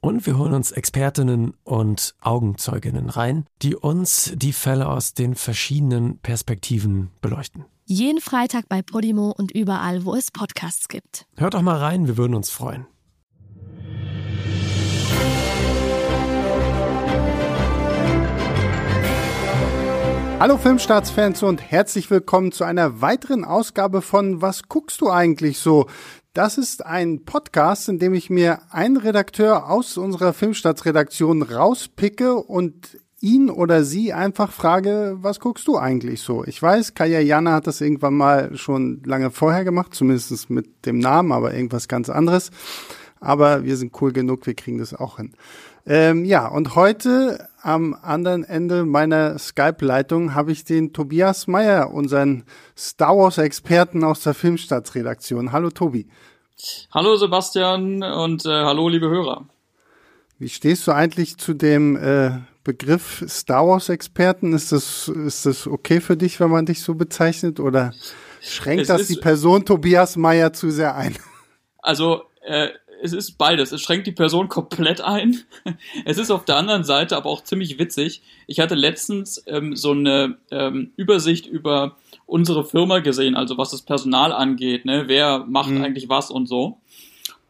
Und wir holen uns Expertinnen und Augenzeuginnen rein, die uns die Fälle aus den verschiedenen Perspektiven beleuchten. Jeden Freitag bei Podimo und überall, wo es Podcasts gibt. Hört doch mal rein, wir würden uns freuen. Hallo Filmstarts-Fans und herzlich willkommen zu einer weiteren Ausgabe von Was guckst du eigentlich so? Das ist ein Podcast, in dem ich mir einen Redakteur aus unserer Filmstarts-Redaktion rauspicke und ihn oder sie einfach frage, was guckst du eigentlich so? Ich weiß, Kaya Jana hat das irgendwann mal schon lange vorher gemacht, zumindest mit dem Namen, aber irgendwas ganz anderes. Aber wir sind cool genug, wir kriegen das auch hin. Ähm, ja, und heute am anderen Ende meiner Skype-Leitung habe ich den Tobias Meyer, unseren Star Wars-Experten aus der Filmstadtredaktion. Hallo Tobi. Hallo Sebastian und äh, hallo liebe Hörer. Wie stehst du eigentlich zu dem äh, Begriff Star Wars-Experten? Ist das, ist das okay für dich, wenn man dich so bezeichnet? Oder schränkt es das die Person Tobias Meyer zu sehr ein? Also, äh, es ist beides. Es schränkt die Person komplett ein. Es ist auf der anderen Seite aber auch ziemlich witzig. Ich hatte letztens ähm, so eine ähm, Übersicht über unsere Firma gesehen, also was das Personal angeht, ne? wer macht mhm. eigentlich was und so.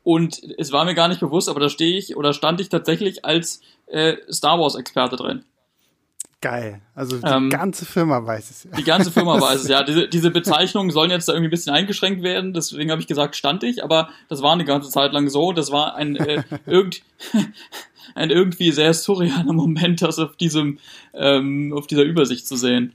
Und es war mir gar nicht bewusst, aber da stehe ich oder stand ich tatsächlich als äh, Star Wars-Experte drin. Geil. Also die ähm, ganze Firma weiß es. Ja. Die ganze Firma weiß es, ja. Diese, diese Bezeichnungen sollen jetzt da irgendwie ein bisschen eingeschränkt werden, deswegen habe ich gesagt, stand ich, aber das war eine ganze Zeit lang so. Das war ein, äh, irgend, ein irgendwie sehr surrealer Moment, das auf diesem, ähm, auf dieser Übersicht zu sehen.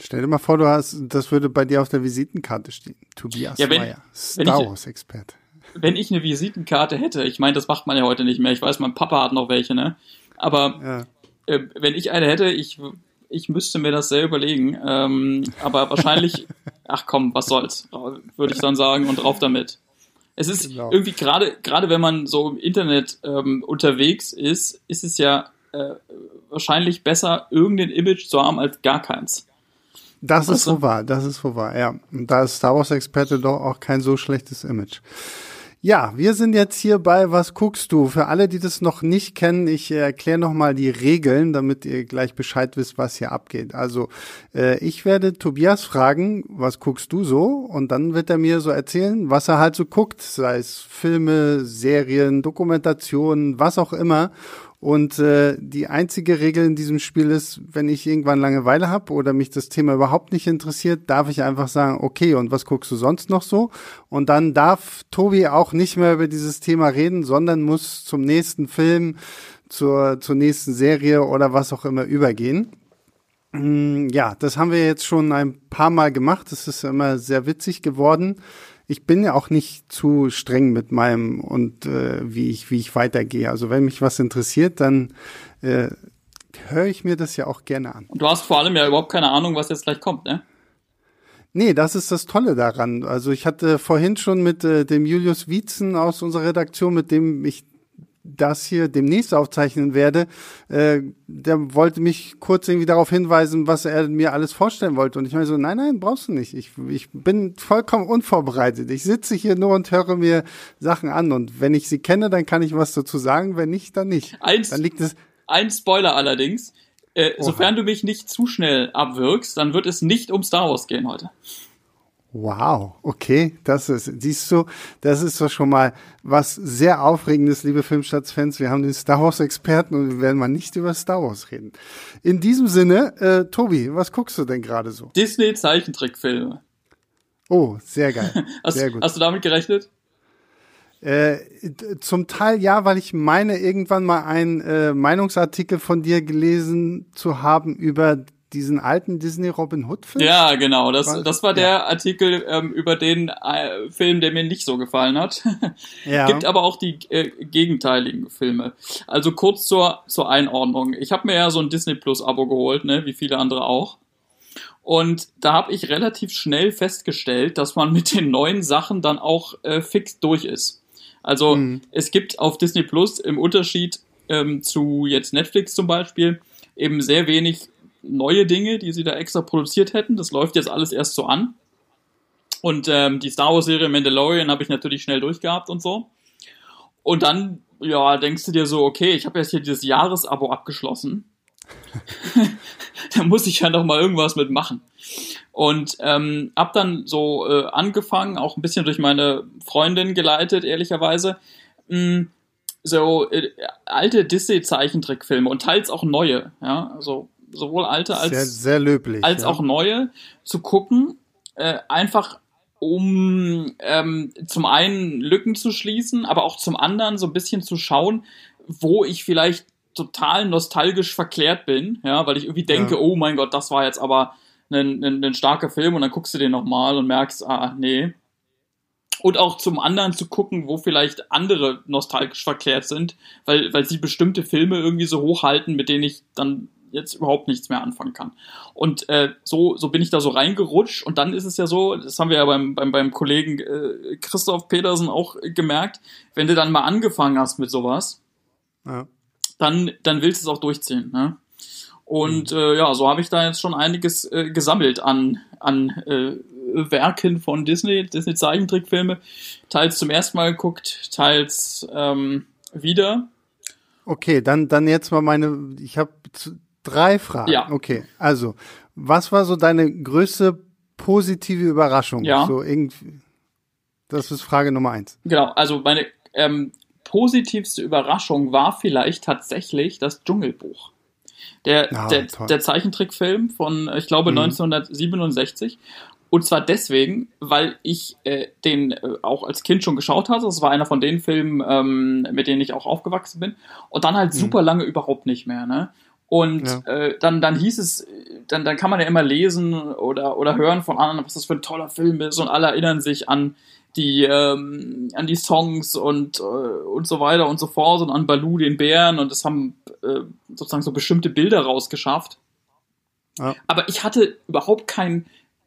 Stell dir mal vor, du hast, das würde bei dir auf der Visitenkarte stehen. Tobias ja, wenn, Meyer, Star Wars-Experte. Wenn ich eine Visitenkarte hätte, ich meine, das macht man ja heute nicht mehr. Ich weiß, mein Papa hat noch welche, ne? Aber ja äh, wenn ich eine hätte, ich, ich müsste mir das sehr überlegen. Ähm, aber wahrscheinlich, ach komm, was soll's, würde ich dann sagen und drauf damit. Es ist genau. irgendwie gerade, gerade wenn man so im Internet ähm, unterwegs ist, ist es ja äh, wahrscheinlich besser, irgendein Image zu haben als gar keins. Das ist so wahr, das ist so wahr, ja. Und da ist Star Wars Experte doch auch kein so schlechtes Image. Ja, wir sind jetzt hier bei Was guckst du? Für alle, die das noch nicht kennen, ich erkläre nochmal die Regeln, damit ihr gleich Bescheid wisst, was hier abgeht. Also äh, ich werde Tobias fragen, was guckst du so? Und dann wird er mir so erzählen, was er halt so guckt, sei es Filme, Serien, Dokumentationen, was auch immer. Und äh, die einzige Regel in diesem Spiel ist, wenn ich irgendwann Langeweile habe oder mich das Thema überhaupt nicht interessiert, darf ich einfach sagen, okay, und was guckst du sonst noch so? Und dann darf Tobi auch nicht mehr über dieses Thema reden, sondern muss zum nächsten Film, zur, zur nächsten Serie oder was auch immer übergehen. Mm, ja, das haben wir jetzt schon ein paar Mal gemacht. Das ist immer sehr witzig geworden ich bin ja auch nicht zu streng mit meinem und äh, wie ich wie ich weitergehe. Also wenn mich was interessiert, dann äh, höre ich mir das ja auch gerne an. Und du hast vor allem ja überhaupt keine Ahnung, was jetzt gleich kommt, ne? Nee, das ist das Tolle daran. Also ich hatte vorhin schon mit äh, dem Julius Wietzen aus unserer Redaktion, mit dem ich das hier demnächst aufzeichnen werde, äh, der wollte mich kurz irgendwie darauf hinweisen, was er mir alles vorstellen wollte. Und ich meine so, nein, nein, brauchst du nicht. Ich, ich bin vollkommen unvorbereitet. Ich sitze hier nur und höre mir Sachen an. Und wenn ich sie kenne, dann kann ich was dazu sagen. Wenn nicht, dann nicht. Eins, dann liegt es. Ein Spoiler allerdings. Äh, sofern du mich nicht zu schnell abwirkst, dann wird es nicht um Star Wars gehen heute. Wow, okay, das ist, siehst du, das ist doch schon mal was sehr Aufregendes, liebe Filmstadtfans. Wir haben den Star Wars-Experten und wir werden mal nicht über Star Wars reden. In diesem Sinne, äh, Tobi, was guckst du denn gerade so? Disney-Zeichentrickfilme. Oh, sehr geil. hast, sehr gut. hast du damit gerechnet? Äh, zum Teil ja, weil ich meine, irgendwann mal einen äh, Meinungsartikel von dir gelesen zu haben über diesen alten Disney Robin Hood Film? Ja, genau. Das, das war der ja. Artikel ähm, über den äh, Film, der mir nicht so gefallen hat. ja. Gibt aber auch die äh, gegenteiligen Filme. Also kurz zur, zur Einordnung. Ich habe mir ja so ein Disney Plus Abo geholt, ne, wie viele andere auch. Und da habe ich relativ schnell festgestellt, dass man mit den neuen Sachen dann auch äh, fix durch ist. Also mhm. es gibt auf Disney Plus im Unterschied ähm, zu jetzt Netflix zum Beispiel eben sehr wenig neue Dinge, die sie da extra produziert hätten. Das läuft jetzt alles erst so an. Und ähm, die Star Wars Serie Mandalorian habe ich natürlich schnell durchgehabt und so. Und dann, ja, denkst du dir so, okay, ich habe jetzt hier dieses Jahresabo abgeschlossen. da muss ich ja noch mal irgendwas mitmachen. Und ähm, hab dann so äh, angefangen, auch ein bisschen durch meine Freundin geleitet, ehrlicherweise, mh, hm, so äh, alte Disney-Zeichentrickfilme und teils auch neue, ja, also sowohl alte als sehr, sehr löblich, als ja. auch neue zu gucken, äh, einfach um ähm, zum einen Lücken zu schließen, aber auch zum anderen so ein bisschen zu schauen, wo ich vielleicht total nostalgisch verklärt bin, ja, weil ich irgendwie denke, ja. oh mein Gott, das war jetzt aber ein, ein, ein starker Film und dann guckst du den nochmal und merkst, ah, nee. Und auch zum anderen zu gucken, wo vielleicht andere nostalgisch verklärt sind, weil, weil sie bestimmte Filme irgendwie so hochhalten, mit denen ich dann jetzt überhaupt nichts mehr anfangen kann. Und äh, so, so bin ich da so reingerutscht und dann ist es ja so, das haben wir ja beim, beim, beim Kollegen äh, Christoph Petersen auch gemerkt, wenn du dann mal angefangen hast mit sowas, ja. dann, dann willst du es auch durchziehen. Ne? Und mhm. äh, ja, so habe ich da jetzt schon einiges äh, gesammelt an, an äh, Werken von Disney, Disney Zeichentrickfilme, teils zum ersten Mal geguckt, teils ähm, wieder. Okay, dann, dann jetzt mal meine, ich habe Drei Fragen. Ja. Okay. Also, was war so deine größte positive Überraschung? Ja. So irgendwie. Das ist Frage Nummer eins. Genau. Also meine ähm, positivste Überraschung war vielleicht tatsächlich das Dschungelbuch. Der, ah, der, der, Zeichentrickfilm von, ich glaube, mhm. 1967. Und zwar deswegen, weil ich äh, den äh, auch als Kind schon geschaut hatte. Das war einer von den Filmen, ähm, mit denen ich auch aufgewachsen bin. Und dann halt mhm. super lange überhaupt nicht mehr. Ne? Und ja. äh, dann, dann hieß es, dann, dann kann man ja immer lesen oder, oder hören von anderen, was das für ein toller Film ist und alle erinnern sich an die, ähm, an die Songs und, äh, und so weiter und so fort und an Baloo den Bären und es haben äh, sozusagen so bestimmte Bilder rausgeschafft. Ja. Aber ich hatte überhaupt keinen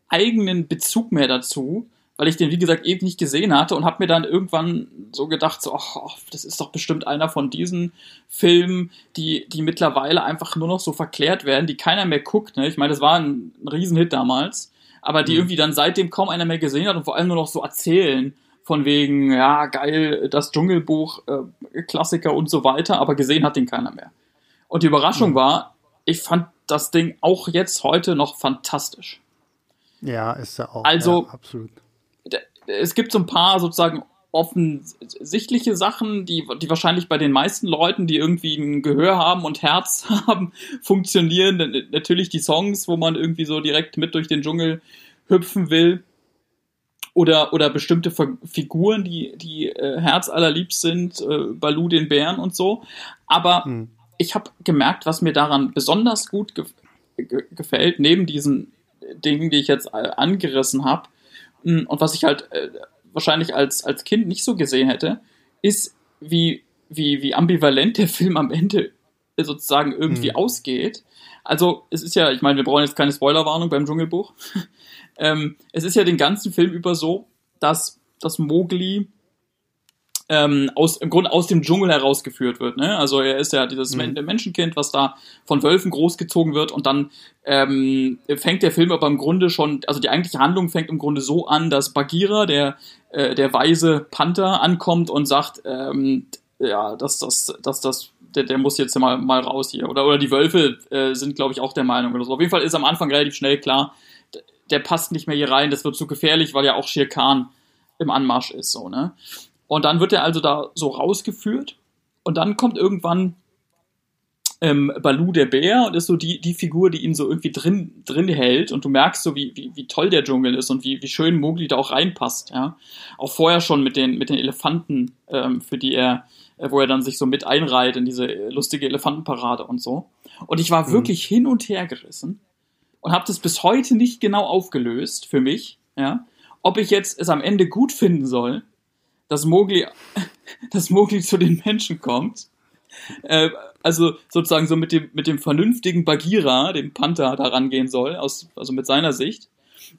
eigenen Bezug mehr dazu weil ich den, wie gesagt, eben nicht gesehen hatte und habe mir dann irgendwann so gedacht, so, ach, das ist doch bestimmt einer von diesen Filmen, die, die mittlerweile einfach nur noch so verklärt werden, die keiner mehr guckt. Ne? Ich meine, das war ein, ein Riesenhit damals, aber die mhm. irgendwie dann seitdem kaum einer mehr gesehen hat und vor allem nur noch so erzählen von wegen, ja, geil, das Dschungelbuch, äh, Klassiker und so weiter, aber gesehen hat den keiner mehr. Und die Überraschung mhm. war, ich fand das Ding auch jetzt heute noch fantastisch. Ja, ist ja auch. Also, ja, absolut es gibt so ein paar sozusagen offensichtliche Sachen, die, die wahrscheinlich bei den meisten Leuten, die irgendwie ein Gehör haben und Herz haben, funktionieren. Natürlich die Songs, wo man irgendwie so direkt mit durch den Dschungel hüpfen will. Oder, oder bestimmte Figuren, die, die äh, herzallerliebst sind, äh, Balu den Bären und so. Aber hm. ich habe gemerkt, was mir daran besonders gut ge ge gefällt, neben diesen Dingen, die ich jetzt äh, angerissen habe, und was ich halt äh, wahrscheinlich als, als Kind nicht so gesehen hätte, ist, wie, wie, wie ambivalent der Film am Ende sozusagen irgendwie mhm. ausgeht. Also, es ist ja, ich meine, wir brauchen jetzt keine Spoilerwarnung beim Dschungelbuch. ähm, es ist ja den ganzen Film über so, dass, dass Mowgli ähm, aus, im Grunde aus dem Dschungel herausgeführt wird. Ne? Also er ist ja dieses mhm. Menschenkind, was da von Wölfen großgezogen wird und dann ähm, fängt der Film aber im Grunde schon, also die eigentliche Handlung fängt im Grunde so an, dass Bagheera, der, äh, der weise Panther, ankommt und sagt, ähm, ja, dass das, dass das der, der muss jetzt mal, mal raus hier. Oder, oder die Wölfe äh, sind, glaube ich, auch der Meinung oder so. Auf jeden Fall ist am Anfang relativ schnell klar, der passt nicht mehr hier rein, das wird zu gefährlich, weil ja auch Shere Khan im Anmarsch ist, so, ne? Und dann wird er also da so rausgeführt und dann kommt irgendwann ähm, Balu der Bär und ist so die, die Figur, die ihn so irgendwie drin, drin hält und du merkst so, wie, wie, wie toll der Dschungel ist und wie, wie schön Mowgli da auch reinpasst, ja. Auch vorher schon mit den, mit den Elefanten, ähm, für die er, äh, wo er dann sich so mit einreiht in diese lustige Elefantenparade und so. Und ich war mhm. wirklich hin und her gerissen und habe das bis heute nicht genau aufgelöst für mich, ja. Ob ich jetzt es am Ende gut finden soll dass Mowgli, dass Mowgli zu den Menschen kommt äh, also sozusagen so mit dem, mit dem vernünftigen Bagheera, dem Panther, da rangehen soll, aus, also mit seiner Sicht.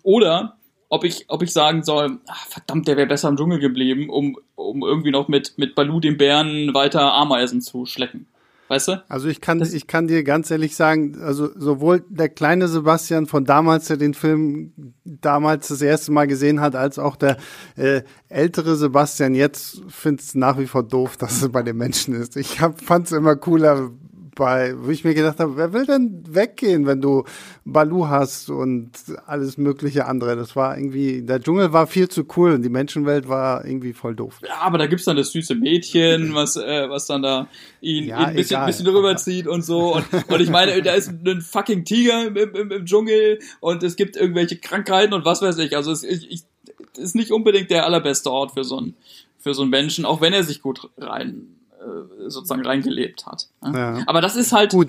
Oder ob ich, ob ich sagen soll, ach, verdammt, der wäre besser im Dschungel geblieben, um, um irgendwie noch mit, mit Balu dem Bären weiter Ameisen zu schlecken. Weißt du? Also ich kann, ich kann dir ganz ehrlich sagen, also sowohl der kleine Sebastian von damals, der den Film damals das erste Mal gesehen hat, als auch der äh, ältere Sebastian jetzt findet es nach wie vor doof, dass es bei den Menschen ist. Ich fand es immer cooler, bei, wo ich mir gedacht habe, wer will denn weggehen, wenn du Balu hast und alles mögliche andere. Das war irgendwie, der Dschungel war viel zu cool und die Menschenwelt war irgendwie voll doof. Ja, aber da gibt's dann das süße Mädchen, was, äh, was dann da ihn, ja, ihn ein bisschen, egal, bisschen rüberzieht und so. Und, und ich meine, da ist ein fucking Tiger im, im, im Dschungel und es gibt irgendwelche Krankheiten und was weiß ich. Also es ich, ich, ist nicht unbedingt der allerbeste Ort für so einen, für so einen Menschen, auch wenn er sich gut rein äh, sozusagen reingelebt hat. Ja. Aber das ist halt. Gut.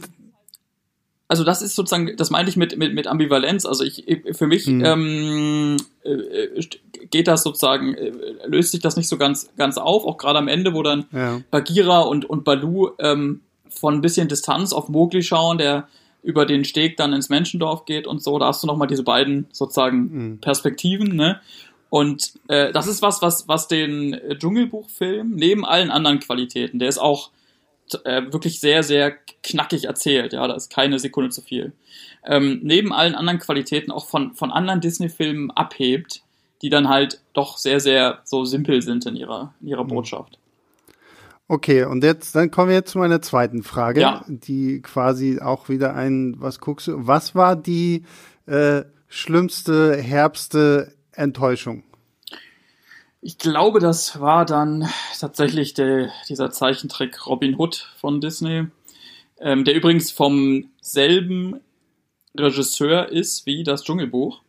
Also das ist sozusagen, das meinte ich mit, mit, mit Ambivalenz. Also ich, für mich mhm. ähm, äh, geht das sozusagen, äh, löst sich das nicht so ganz, ganz auf, auch gerade am Ende, wo dann ja. Bagheera und, und Balu ähm, von ein bisschen Distanz auf Mowgli schauen, der über den Steg dann ins Menschendorf geht und so, da hast du nochmal diese beiden sozusagen mhm. Perspektiven, ne? Und äh, das ist was, was, was den Dschungelbuchfilm neben allen anderen Qualitäten, der ist auch äh, wirklich sehr, sehr knackig erzählt, ja, da ist keine Sekunde zu viel. Ähm, neben allen anderen Qualitäten auch von, von anderen Disney-Filmen abhebt, die dann halt doch sehr, sehr so simpel sind in ihrer, in ihrer mhm. Botschaft. Okay, und jetzt, dann kommen wir jetzt zu meiner zweiten Frage, ja. die quasi auch wieder ein, was guckst du, was war die äh, schlimmste, herbste Enttäuschung? Ich glaube, das war dann tatsächlich der, dieser Zeichentrick Robin Hood von Disney, ähm, der übrigens vom selben Regisseur ist wie das Dschungelbuch.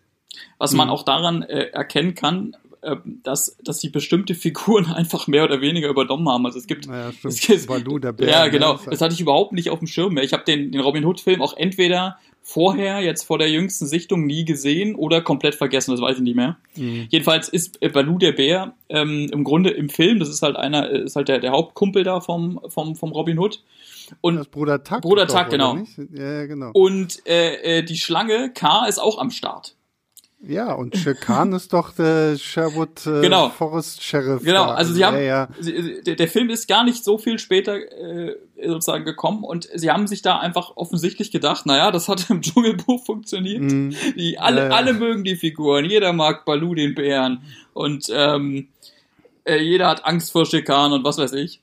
Was man mhm. auch daran äh, erkennen kann, äh, dass, dass sie bestimmte Figuren einfach mehr oder weniger übernommen haben. Also es gibt. Ja, es gibt Balu, der Bär, ja, genau. Das hatte ich überhaupt nicht auf dem Schirm mehr. Ich habe den, den Robin Hood-Film auch entweder vorher, jetzt vor der jüngsten Sichtung, nie gesehen oder komplett vergessen, das weiß ich nicht mehr. Mhm. Jedenfalls ist äh, Balu der Bär ähm, im Grunde im Film, das ist halt einer, äh, ist halt der, der Hauptkumpel da vom, vom, vom Robin Hood. Und das Bruder Tuck. Bruder Tuck, genau. Ja, genau. Und äh, äh, die Schlange K ist auch am Start. Ja, und Khan ist doch der Sherwood äh, genau. Forest Sheriff. Genau, also sie haben, ja, Sie, der, Film ist gar nicht so viel später äh, sozusagen gekommen und sie haben sich da einfach offensichtlich gedacht, naja, das hat im Dschungelbuch funktioniert. Mm. Die, alle, ja, alle mögen die Figuren, jeder mag Balu den Bären und ähm, äh, jeder hat Angst vor Schikan und was weiß ich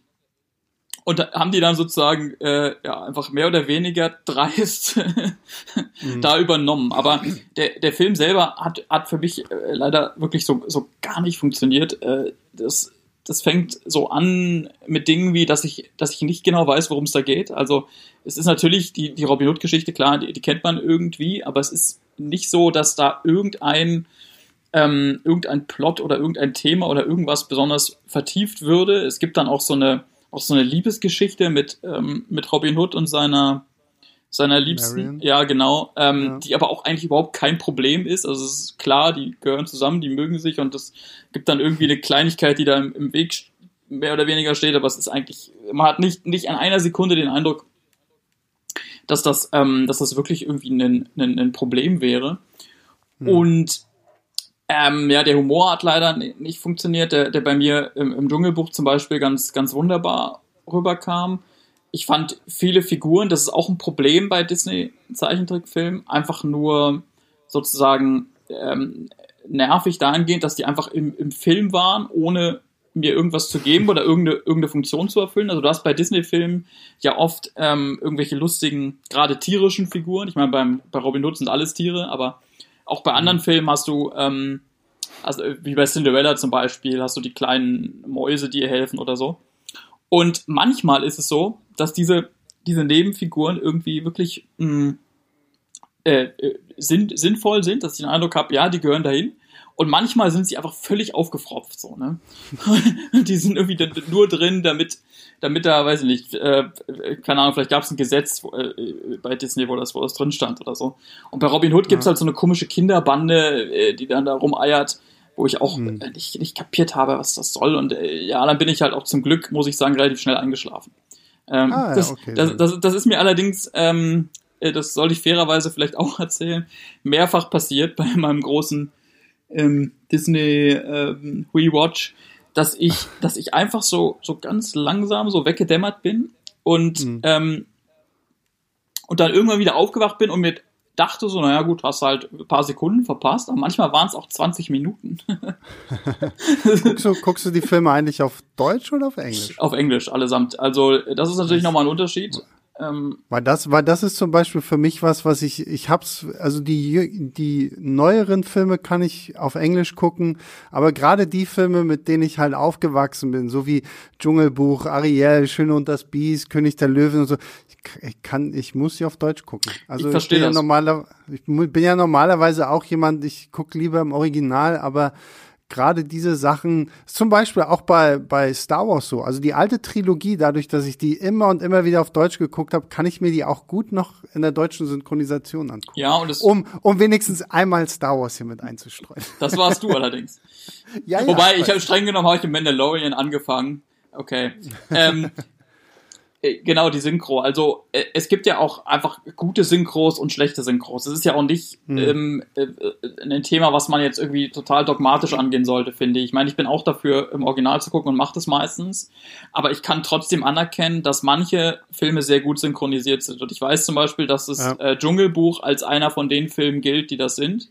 und da haben die dann sozusagen äh, ja einfach mehr oder weniger dreist mhm. da übernommen. Aber der, der Film selber hat, hat für mich äh, leider wirklich so, so gar nicht funktioniert. Äh, das, das fängt so an mit Dingen wie, dass ich, dass ich nicht genau weiß, worum es da geht. Also es ist natürlich die, die Robin Hood-Geschichte, klar, die, die kennt man irgendwie, aber es ist nicht so, dass da irgendein ähm, irgendein Plot oder irgendein Thema oder irgendwas besonders vertieft würde. Es gibt dann auch so eine auch so eine Liebesgeschichte mit, ähm, mit Robin Hood und seiner, seiner Liebsten. Marion. Ja, genau. Ähm, ja. Die aber auch eigentlich überhaupt kein Problem ist. Also es ist klar, die gehören zusammen, die mögen sich und es gibt dann irgendwie eine Kleinigkeit, die da im, im Weg mehr oder weniger steht, aber es ist eigentlich, man hat nicht, nicht an einer Sekunde den Eindruck, dass das, ähm, dass das wirklich irgendwie ein, ein, ein Problem wäre. Hm. Und ähm, ja, der Humor hat leider nicht funktioniert, der, der bei mir im, im Dschungelbuch zum Beispiel ganz, ganz wunderbar rüberkam. Ich fand viele Figuren, das ist auch ein Problem bei Disney-Zeichentrickfilmen, einfach nur sozusagen ähm, nervig dahingehend, dass die einfach im, im Film waren, ohne mir irgendwas zu geben oder irgendeine, irgendeine Funktion zu erfüllen. Also du hast bei Disney-Filmen ja oft ähm, irgendwelche lustigen, gerade tierischen Figuren. Ich meine, bei Robin Hood sind alles Tiere, aber auch bei anderen mhm. Filmen hast du, ähm, also wie bei Cinderella zum Beispiel, hast du die kleinen Mäuse, die ihr helfen oder so. Und manchmal ist es so, dass diese, diese Nebenfiguren irgendwie wirklich mh, mm, äh, äh, sinn, sinnvoll sind, dass ich den Eindruck habe, ja, die gehören dahin. Und manchmal sind sie einfach völlig aufgefropft, so, ne? die sind irgendwie nur drin, damit damit da, weiß ich nicht, äh, keine Ahnung, vielleicht gab es ein Gesetz äh, bei Disney, wo das, wo das drin stand oder so. Und bei Robin Hood gibt's ja. halt so eine komische Kinderbande, äh, die dann da rumeiert, wo ich auch hm. äh, nicht, nicht kapiert habe, was das soll. Und äh, ja, dann bin ich halt auch zum Glück, muss ich sagen, relativ schnell eingeschlafen. Ähm, ah, ja, das, okay. das, das, das, ist mir allerdings, ähm, äh, das soll ich fairerweise vielleicht auch erzählen, mehrfach passiert bei meinem großen ähm, Disney ähm, Rewatch, dass ich, dass ich einfach so, so ganz langsam so weggedämmert bin und, mhm. ähm, und dann irgendwann wieder aufgewacht bin und mir dachte so, naja gut, hast halt ein paar Sekunden verpasst, aber manchmal waren es auch 20 Minuten. guckst, du, guckst du die Filme eigentlich auf Deutsch oder auf Englisch? Auf Englisch, allesamt. Also das ist natürlich nochmal ein Unterschied. Ähm, weil das, weil das ist zum Beispiel für mich was, was ich, ich hab's, also die, die neueren Filme kann ich auf Englisch gucken, aber gerade die Filme, mit denen ich halt aufgewachsen bin, so wie Dschungelbuch, Ariel, Schöne und das Biest, König der Löwen und so, ich, kann, ich muss sie auf Deutsch gucken. Also ich, verstehe ich bin ja normaler, ich bin ja normalerweise auch jemand, ich gucke lieber im Original, aber gerade diese Sachen, zum Beispiel auch bei, bei Star Wars so. Also die alte Trilogie, dadurch, dass ich die immer und immer wieder auf Deutsch geguckt habe, kann ich mir die auch gut noch in der deutschen Synchronisation angucken. Ja, und es um, um wenigstens einmal Star Wars hier mit einzustreuen. Das warst du allerdings. ja, Wobei, ja, ich habe streng genommen habe ich im Mandalorian angefangen. Okay. Ähm, äh, genau, die Synchro. Also äh, es gibt ja auch einfach gute Synchros und schlechte Synchros. Es ist ja auch nicht hm. ähm, äh, ein Thema, was man jetzt irgendwie total dogmatisch angehen sollte, finde ich. Ich meine, ich bin auch dafür, im Original zu gucken und mache das meistens. Aber ich kann trotzdem anerkennen, dass manche Filme sehr gut synchronisiert sind. Und ich weiß zum Beispiel, dass das ja. äh, Dschungelbuch als einer von den Filmen gilt, die das sind.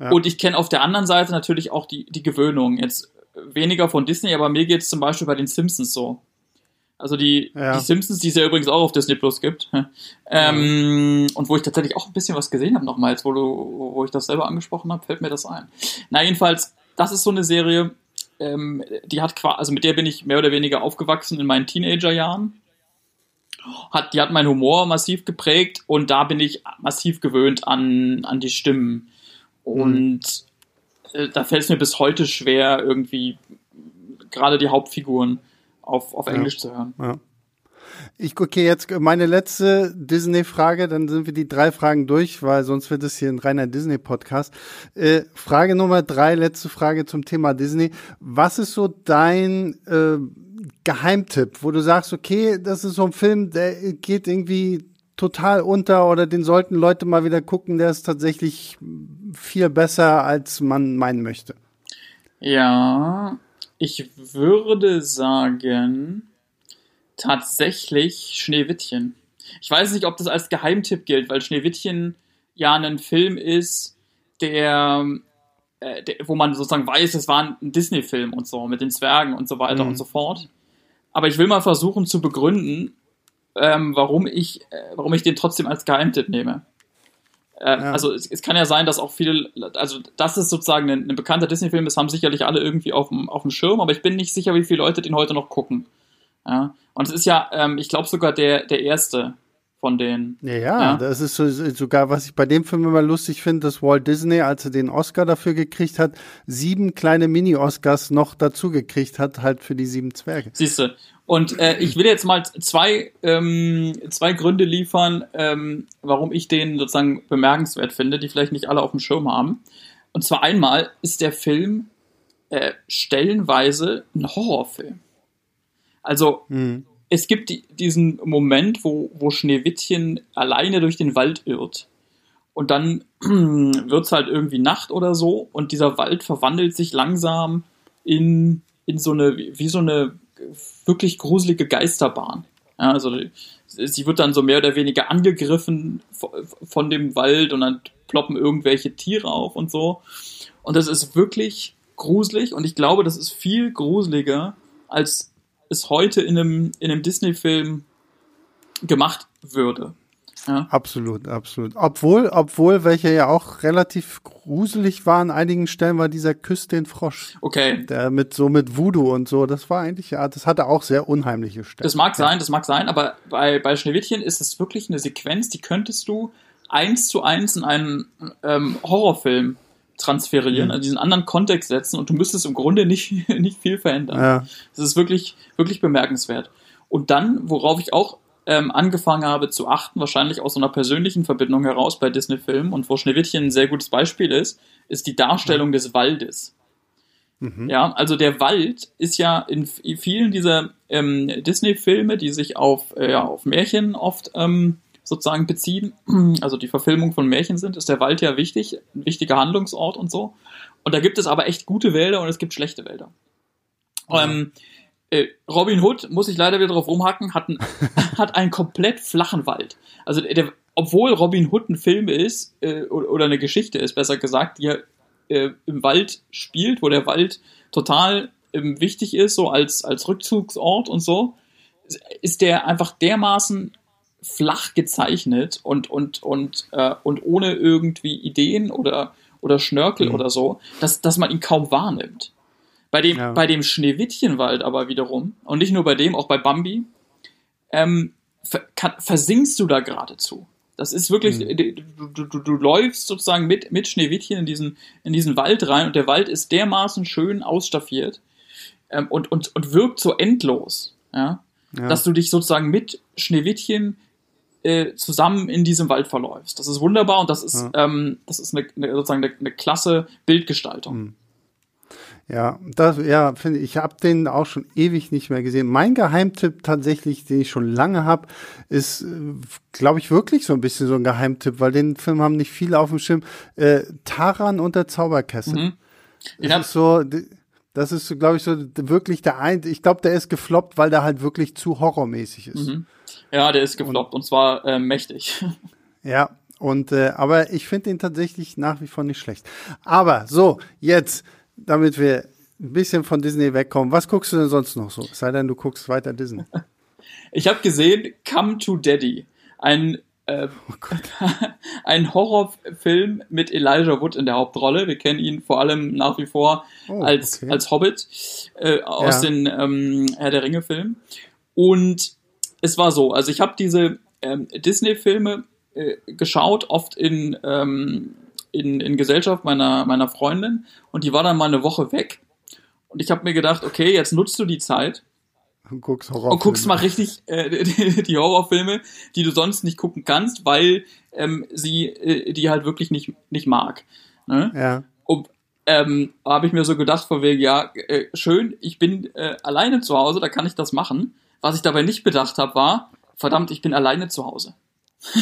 Ja. Und ich kenne auf der anderen Seite natürlich auch die, die Gewöhnung. Jetzt weniger von Disney, aber mir geht es zum Beispiel bei den Simpsons so. Also die, ja. die Simpsons, die es ja übrigens auch auf Disney Plus gibt. Ähm, ja. Und wo ich tatsächlich auch ein bisschen was gesehen habe nochmals, wo, du, wo ich das selber angesprochen habe, fällt mir das ein. Na, jedenfalls, das ist so eine Serie, ähm, die hat quasi, also mit der bin ich mehr oder weniger aufgewachsen in meinen Teenagerjahren. Hat, die hat meinen Humor massiv geprägt und da bin ich massiv gewöhnt an, an die Stimmen. Und mhm. äh, da fällt es mir bis heute schwer, irgendwie gerade die Hauptfiguren auf, auf Englisch ja. zu hören. Ja. Ich gucke jetzt meine letzte Disney-Frage, dann sind wir die drei Fragen durch, weil sonst wird es hier ein reiner Disney-Podcast. Äh, Frage Nummer drei, letzte Frage zum Thema Disney. Was ist so dein äh, Geheimtipp, wo du sagst, okay, das ist so ein Film, der geht irgendwie total unter oder den sollten Leute mal wieder gucken, der ist tatsächlich viel besser, als man meinen möchte? Ja, ich würde sagen, tatsächlich Schneewittchen. Ich weiß nicht, ob das als Geheimtipp gilt, weil Schneewittchen ja ein Film ist, der, äh, der wo man sozusagen weiß, es war ein Disney-Film und so, mit den Zwergen und so weiter mhm. und so fort. Aber ich will mal versuchen zu begründen, ähm, warum ich, äh, warum ich den trotzdem als Geheimtipp nehme. Äh, ja. Also es, es, kann ja sein, dass auch viele, also das ist sozusagen ein, ein bekannter Disney-Film, das haben sicherlich alle irgendwie auf dem, auf dem Schirm, aber ich bin nicht sicher, wie viele Leute den heute noch gucken. Ja. Und es ist ja, ähm, ich glaube sogar der, der erste von denen. Ja, ja, ja, das ist so, sogar, was ich bei dem Film immer lustig finde, dass Walt Disney, als er den Oscar dafür gekriegt hat, sieben kleine Mini-Oscars noch dazu gekriegt hat, halt für die sieben Zwerge. Siehst du. Und äh, ich will jetzt mal zwei, ähm, zwei Gründe liefern, ähm, warum ich den sozusagen bemerkenswert finde, die vielleicht nicht alle auf dem Schirm haben. Und zwar einmal ist der Film äh, stellenweise ein Horrorfilm. Also mhm es gibt die, diesen Moment, wo, wo Schneewittchen alleine durch den Wald irrt. Und dann wird es halt irgendwie Nacht oder so und dieser Wald verwandelt sich langsam in, in so eine, wie so eine wirklich gruselige Geisterbahn. Ja, also sie wird dann so mehr oder weniger angegriffen von dem Wald und dann ploppen irgendwelche Tiere auf und so. Und das ist wirklich gruselig und ich glaube, das ist viel gruseliger als es heute in einem, in einem Disney-Film gemacht würde. Ja. Absolut, absolut. Obwohl, obwohl welche ja auch relativ gruselig war an einigen Stellen, war dieser Küss den Frosch. Okay. Der mit so mit Voodoo und so, das war eigentlich, ja, das hatte auch sehr unheimliche Stellen. Das mag sein, das mag sein, aber bei, bei Schneewittchen ist es wirklich eine Sequenz, die könntest du eins zu eins in einen ähm, Horrorfilm transferieren, mhm. also diesen anderen Kontext setzen und du müsstest im Grunde nicht, nicht viel verändern. Ja. Das ist wirklich, wirklich bemerkenswert. Und dann, worauf ich auch ähm, angefangen habe zu achten, wahrscheinlich aus so einer persönlichen Verbindung heraus bei Disney-Filmen und wo Schneewittchen ein sehr gutes Beispiel ist, ist die Darstellung mhm. des Waldes. Mhm. Ja, also der Wald ist ja in vielen dieser ähm, Disney-Filme, die sich auf, äh, ja, auf Märchen oft ähm, sozusagen beziehen, also die Verfilmung von Märchen sind, ist der Wald ja wichtig, ein wichtiger Handlungsort und so. Und da gibt es aber echt gute Wälder und es gibt schlechte Wälder. Mhm. Ähm, äh, Robin Hood, muss ich leider wieder drauf rumhacken, hat, ein, hat einen komplett flachen Wald. Also der, obwohl Robin Hood ein Film ist, äh, oder eine Geschichte ist, besser gesagt, die äh, im Wald spielt, wo der Wald total ähm, wichtig ist, so als, als Rückzugsort und so, ist der einfach dermaßen flach gezeichnet und, und, und, äh, und ohne irgendwie Ideen oder, oder Schnörkel mhm. oder so, dass, dass man ihn kaum wahrnimmt. Bei dem, ja. bei dem Schneewittchenwald aber wiederum, und nicht nur bei dem, auch bei Bambi, ähm, ver kann, versinkst du da geradezu. Das ist wirklich, mhm. du, du, du, läufst sozusagen mit, mit Schneewittchen in diesen, in diesen Wald rein und der Wald ist dermaßen schön ausstaffiert ähm, und, und, und wirkt so endlos, ja, ja. dass du dich sozusagen mit Schneewittchen äh, zusammen in diesem Wald verläufst. Das ist wunderbar und das ist, ja. ähm, das ist eine, eine sozusagen eine, eine klasse Bildgestaltung. Mhm. Ja, das, ja, finde ich, ich habe den auch schon ewig nicht mehr gesehen. Mein Geheimtipp tatsächlich, den ich schon lange habe, ist, äh, glaube ich, wirklich so ein bisschen so ein Geheimtipp, weil den Film haben nicht viele auf dem Schirm. Äh, Taran und der Zauberkessel. Mhm. Das ist so, das ist, glaube ich, so wirklich der ein. Ich glaube, der ist gefloppt, weil der halt wirklich zu horrormäßig ist. Mhm. Ja, der ist gefloppt und, und zwar äh, mächtig. Ja, und äh, aber ich finde ihn tatsächlich nach wie vor nicht schlecht. Aber so, jetzt damit wir ein bisschen von Disney wegkommen, was guckst du denn sonst noch so? Sei denn, du guckst weiter Disney. Ich habe gesehen Come to Daddy, ein äh, oh ein Horrorfilm mit Elijah Wood in der Hauptrolle. Wir kennen ihn vor allem nach wie vor oh, als, okay. als Hobbit äh, aus ja. den ähm, Herr der Ringe-Filmen. Und es war so, also ich habe diese ähm, Disney-Filme äh, geschaut, oft in ähm, in, in Gesellschaft meiner, meiner Freundin und die war dann mal eine Woche weg. Und ich habe mir gedacht, okay, jetzt nutzt du die Zeit und guckst, und guckst mal richtig äh, die, die, Horrorfilme, die du sonst nicht gucken kannst, weil ähm, sie äh, die halt wirklich nicht, nicht mag. Ne? Ja. Und ähm, habe ich mir so gedacht, von wegen, ja, äh, schön, ich bin äh, alleine zu Hause, da kann ich das machen. Was ich dabei nicht bedacht habe, war, verdammt, ich bin alleine zu Hause.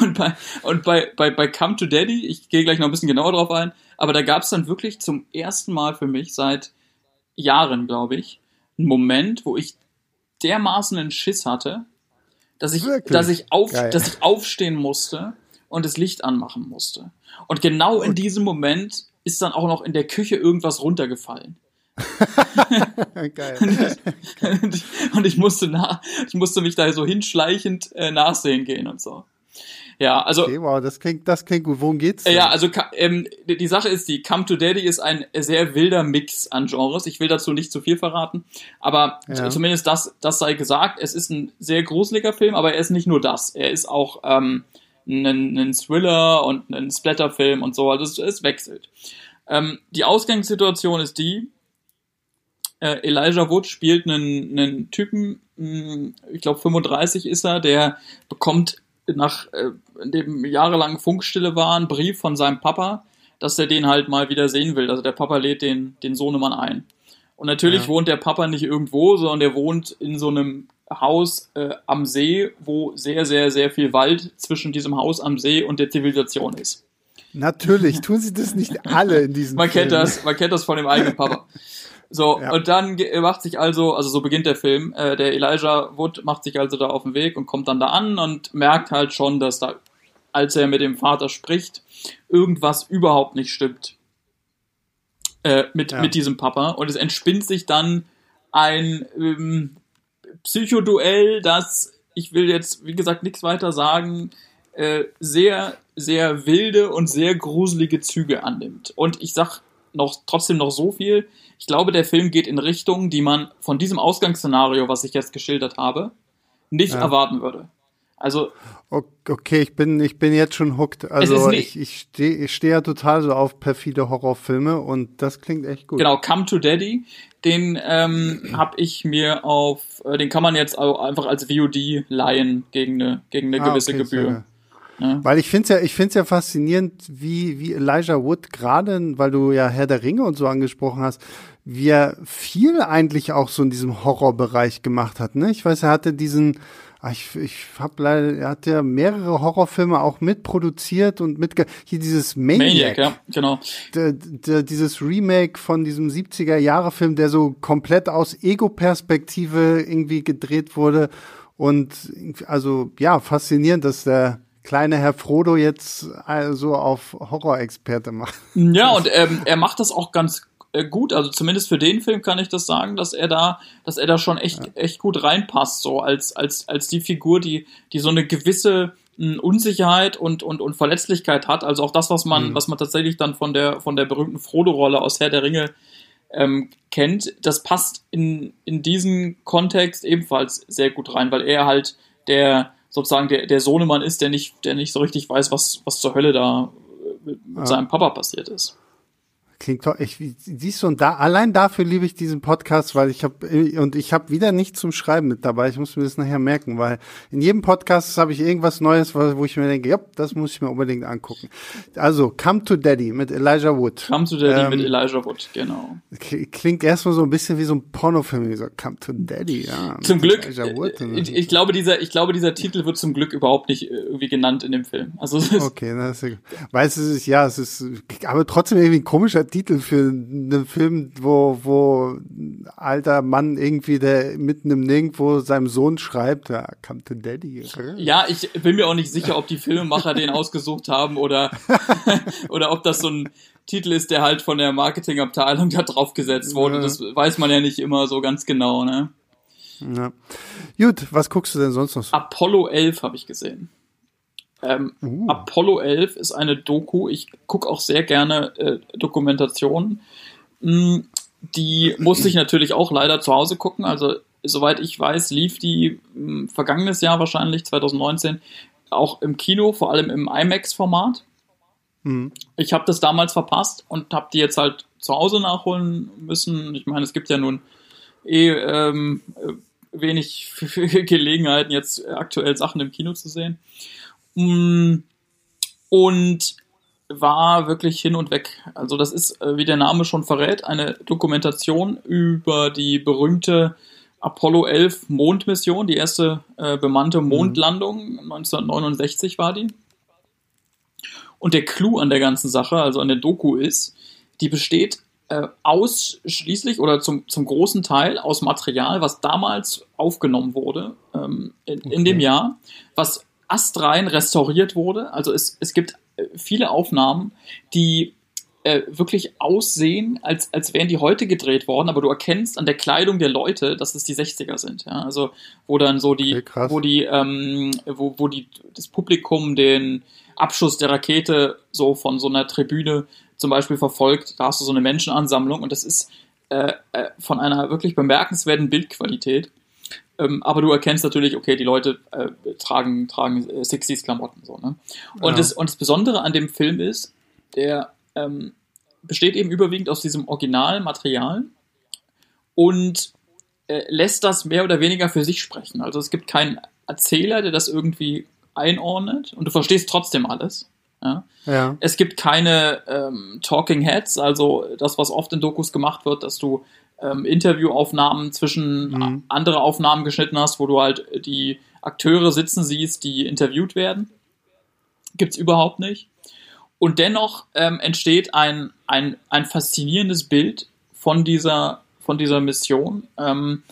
Und bei, und bei, bei, bei Come to Daddy, ich gehe gleich noch ein bisschen genauer drauf ein, aber da gab es dann wirklich zum ersten Mal für mich seit Jahren, glaube ich, einen Moment, wo ich dermaßen einen Schiss hatte, dass ich, dass ich, auf, dass ich aufstehen musste und das Licht anmachen musste. Und genau und in diesem Moment ist dann auch noch in der Küche irgendwas runtergefallen. Geil. und, ich, und, ich, musste nach, ich musste mich da so hinschleichend äh, nachsehen gehen und so. Ja, also. Okay, wow, das klingt, das klingt gut. Worum geht's? Denn? Ja, also ähm, die Sache ist, die Come to Daddy ist ein sehr wilder Mix an Genres. Ich will dazu nicht zu viel verraten, aber ja. zumindest das, das sei gesagt. Es ist ein sehr gruseliger Film, aber er ist nicht nur das. Er ist auch ähm, ein, ein Thriller und ein Splatterfilm und so. Also es, es wechselt. Ähm, die Ausgangssituation ist die, äh, Elijah Wood spielt einen, einen Typen, mh, hm, ich glaube 35 ist er, der bekommt nach äh, dem jahrelangen Funkstille war, ein Brief von seinem Papa, dass er den halt mal wieder sehen will. Also der Papa lädt den, den Sohnemann ein. Und natürlich ja. wohnt der Papa nicht irgendwo, sondern der wohnt in so einem Haus äh, am See, wo sehr, sehr, sehr viel Wald zwischen diesem Haus am See und der Zivilisation ist. Natürlich, tun sie das nicht alle in diesem Man Film. kennt das, man kennt das von dem eigenen Papa. So, ja. und dann macht sich also, also so beginnt der Film, äh, der Elijah Wood macht sich also da auf den Weg und kommt dann da an und merkt halt schon, dass da, als er mit dem Vater spricht, irgendwas überhaupt nicht stimmt. Äh, mit, ja. mit diesem Papa. Und es entspinnt sich dann ein ähm, Psychoduell, das, ich will jetzt, wie gesagt, nichts weiter sagen, äh, sehr, sehr wilde und sehr gruselige Züge annimmt. Und ich sag noch trotzdem noch so viel, ich glaube, der Film geht in Richtungen, die man von diesem Ausgangsszenario, was ich jetzt geschildert habe, nicht ja. erwarten würde. Also. Okay, ich bin, ich bin jetzt schon hooked. Also ich, ich stehe ich steh ja total so auf perfide Horrorfilme und das klingt echt gut. Genau, Come to Daddy, den ähm, habe ich mir auf, äh, den kann man jetzt auch einfach als VOD leihen gegen eine, gegen eine ah, gewisse okay, Gebühr. Ja. Weil ich finde es ja, ich finde ja faszinierend, wie, wie Elijah Wood gerade, weil du ja Herr der Ringe und so angesprochen hast, wie er viel eigentlich auch so in diesem Horrorbereich gemacht hat. Ne? Ich weiß, er hatte diesen, ah, ich, ich habe leider, er hat ja mehrere Horrorfilme auch mitproduziert und mit hier dieses Maniac, Maniac ja, genau. Der, dieses Remake von diesem 70er Jahre Film, der so komplett aus Ego-Perspektive irgendwie gedreht wurde und also ja faszinierend, dass der kleine Herr Frodo jetzt also auf Horrorexperte macht. Ja, und ähm, er macht das auch ganz äh, gut. Also zumindest für den Film kann ich das sagen, dass er da, dass er da schon echt, ja. echt gut reinpasst, so als, als, als die Figur, die, die so eine gewisse hm, Unsicherheit und, und, und Verletzlichkeit hat. Also auch das, was man, mhm. was man tatsächlich dann von der, von der berühmten Frodo-Rolle aus Herr der Ringe ähm, kennt, das passt in, in diesen Kontext ebenfalls sehr gut rein, weil er halt der, sozusagen der, der Sohnemann ist, der nicht, der nicht so richtig weiß, was, was zur Hölle da mit ja. seinem Papa passiert ist. Klingt toll. Ich, siehst du, und da, allein dafür liebe ich diesen Podcast, weil ich habe, und ich habe wieder nichts zum Schreiben mit dabei. Ich muss mir das nachher merken, weil in jedem Podcast habe ich irgendwas Neues, wo ich mir denke, ja, das muss ich mir unbedingt angucken. Also, Come to Daddy mit Elijah Wood. Come to Daddy ähm, mit Elijah Wood, genau. Klingt erstmal so ein bisschen wie so ein Pornofilm, wie so Come to Daddy, ja. Zum Glück, ich, ich, glaube, dieser, ich glaube, dieser Titel wird zum Glück überhaupt nicht äh, irgendwie genannt in dem Film. Also, okay, das ist, weil es ist, ja, es ist, aber trotzdem irgendwie ein komischer Titel für einen Film, wo, wo ein alter Mann irgendwie, der mitten im Nirgendwo seinem Sohn schreibt, ja, come to daddy. Ja, ich bin mir auch nicht sicher, ob die Filmemacher den ausgesucht haben oder, oder ob das so ein Titel ist, der halt von der Marketingabteilung da drauf gesetzt wurde. Das weiß man ja nicht immer so ganz genau, ne? Ja. Gut, was guckst du denn sonst noch? Apollo 11 habe ich gesehen. Ähm, uh. Apollo 11 ist eine Doku. Ich gucke auch sehr gerne äh, Dokumentationen. Mm, die musste ich natürlich auch leider zu Hause gucken. Also, soweit ich weiß, lief die mh, mm, vergangenes Jahr wahrscheinlich, 2019, auch im Kino, vor allem im IMAX-Format. Mhm. Ich habe das damals verpasst und habe die jetzt halt zu Hause nachholen müssen. Ich meine, es gibt ja nun eh ähm, äh, wenig Gelegenheiten, jetzt aktuell Sachen im Kino zu sehen. Mm, und war wirklich hin und weg. Also das ist, äh, wie der Name schon verrät, eine Dokumentation über die berühmte Apollo 11 Mondmission, die erste äh, bemannte mhm. Mondlandung, 1969 war die. Und der Clou an der ganzen Sache, also an der Doku ist, die besteht äh, ausschließlich oder zum, zum großen Teil aus Material, was damals aufgenommen wurde ähm, in, okay. in dem Jahr, was astrein restauriert wurde. Also es, es gibt äh, viele Aufnahmen, die äh, wirklich aussehen, als, als wären die heute gedreht worden, aber du erkennst an der Kleidung der Leute, dass es die 60er sind. Ja? Also wo dann so die, okay, wo die, ähm, wo, wo die das Publikum den Abschuss der Rakete so von so einer Tribüne zum Beispiel verfolgt, da hast du so eine Menschenansammlung und das ist äh, äh, von einer wirklich bemerkenswerten Bildqualität. Ähm, aber du erkennst natürlich, okay, die Leute äh, tragen, tragen äh, 60s-Klamotten. So, ne? und, ja. das, und das Besondere an dem Film ist, der ähm, besteht eben überwiegend aus diesem Originalmaterial und äh, lässt das mehr oder weniger für sich sprechen. Also es gibt keinen Erzähler, der das irgendwie einordnet und du verstehst trotzdem alles. Ja? ja. Es gibt keine ähm, Talking Heads, also das, was oft in Dokus gemacht wird, dass du ähm, Interviewaufnahmen zwischen mhm. andere Aufnahmen geschnitten hast, wo du halt die Akteure sitzen siehst, die interviewt werden. Gibt's überhaupt nicht. Und dennoch ähm, entsteht ein, ein, ein faszinierendes Bild von dieser, von dieser Mission. Ähm,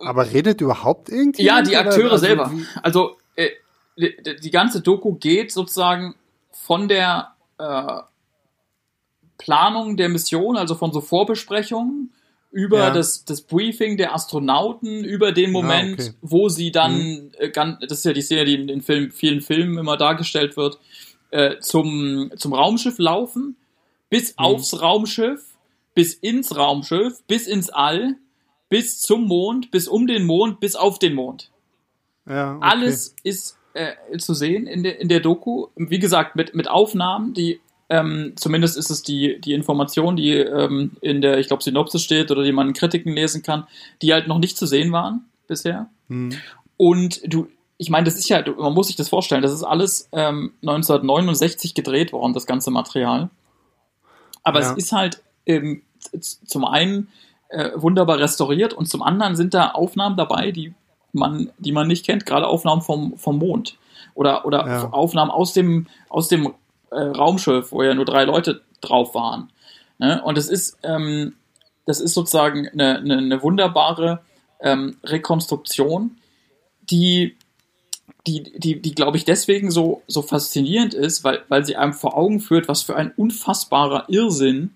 Aber redet überhaupt irgendwie? Ja, die Akteure also, selber. Also äh, die, die, ganze Doku geht sozusagen von der äh, Planung der Mission, also von so Vorbesprechungen, über ja. das, das Briefing der Astronauten, über den Moment, ja, okay. wo sie dann, mhm. äh, das ist ja die Szene, die in den Film, vielen Filmen immer dargestellt wird, äh, zum, zum Raumschiff laufen, bis mhm. aufs Raumschiff, bis ins Raumschiff, bis ins All, bis zum Mond, bis um den Mond, bis auf den Mond. Ja, okay. Alles ist äh, zu sehen in der, in der Doku. Wie gesagt, mit, mit Aufnahmen, die ähm, zumindest ist es die, die Information, die ähm, in der, ich glaube, Synopsis steht oder die man in Kritiken lesen kann, die halt noch nicht zu sehen waren bisher. Hm. Und du, ich meine, das ist ja, man muss sich das vorstellen, das ist alles ähm, 1969 gedreht worden, das ganze Material. Aber ja. es ist halt ähm, zum einen äh, wunderbar restauriert und zum anderen sind da Aufnahmen dabei, die man, die man nicht kennt, gerade Aufnahmen vom, vom Mond oder, oder ja. Aufnahmen aus dem, aus dem äh, Raumschiff, wo ja nur drei Leute drauf waren. Ne? Und es ist, ähm, das ist sozusagen eine, eine, eine wunderbare ähm, Rekonstruktion, die, die, die, die glaube ich, deswegen so, so faszinierend ist, weil, weil sie einem vor Augen führt, was für ein unfassbarer Irrsinn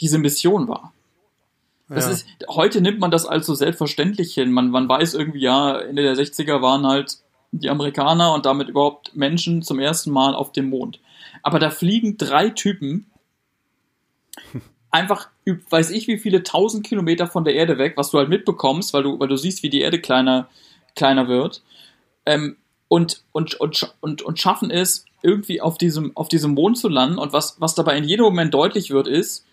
diese Mission war. Das ja. ist, heute nimmt man das als so selbstverständlich hin. Man, man weiß irgendwie, ja, Ende der 60er waren halt die Amerikaner und damit überhaupt Menschen zum ersten Mal auf dem Mond. Aber da fliegen drei Typen einfach, weiß ich, wie viele tausend Kilometer von der Erde weg, was du halt mitbekommst, weil du, weil du siehst, wie die Erde kleiner, kleiner wird. Ähm, und, und, und, und, und schaffen es, irgendwie auf diesem, auf diesem Mond zu landen. Und was, was dabei in jedem Moment deutlich wird, ist,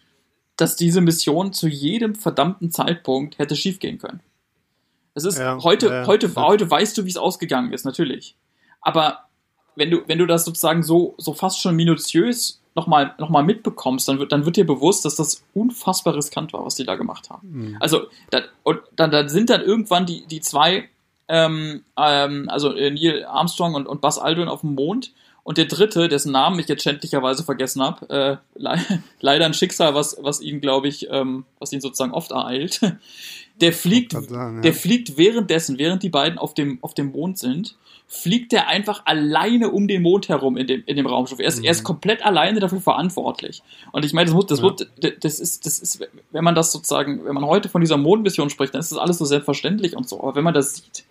dass diese Mission zu jedem verdammten Zeitpunkt hätte schiefgehen können. Es ist ja, heute, ja, heute, ja. heute weißt du, wie es ausgegangen ist, natürlich. Aber wenn du, wenn du das sozusagen so, so fast schon minutiös nochmal noch mal mitbekommst, dann wird, dann wird dir bewusst, dass das unfassbar riskant war, was die da gemacht haben. Mhm. Also, da, und dann, dann sind dann irgendwann die, die zwei, ähm, ähm, also Neil Armstrong und, und Buzz Aldrin auf dem Mond und der dritte, dessen Namen ich jetzt schändlicherweise vergessen habe, äh, le leider ein Schicksal, was, was ihn, glaube ich, ähm, was ihn sozusagen oft ereilt, der fliegt, sagen, ja. der fliegt währenddessen, während die beiden auf dem, auf dem Mond sind, fliegt er einfach alleine um den Mond herum in dem, in dem Raumschiff. Er ist, mhm. er ist mhm. komplett alleine dafür verantwortlich. Und ich meine, das, muss, das, ja. wird, das, ist, das ist, wenn man das sozusagen, wenn man heute von dieser Mondmission spricht, dann ist das alles so selbstverständlich und so. Aber wenn man das sieht,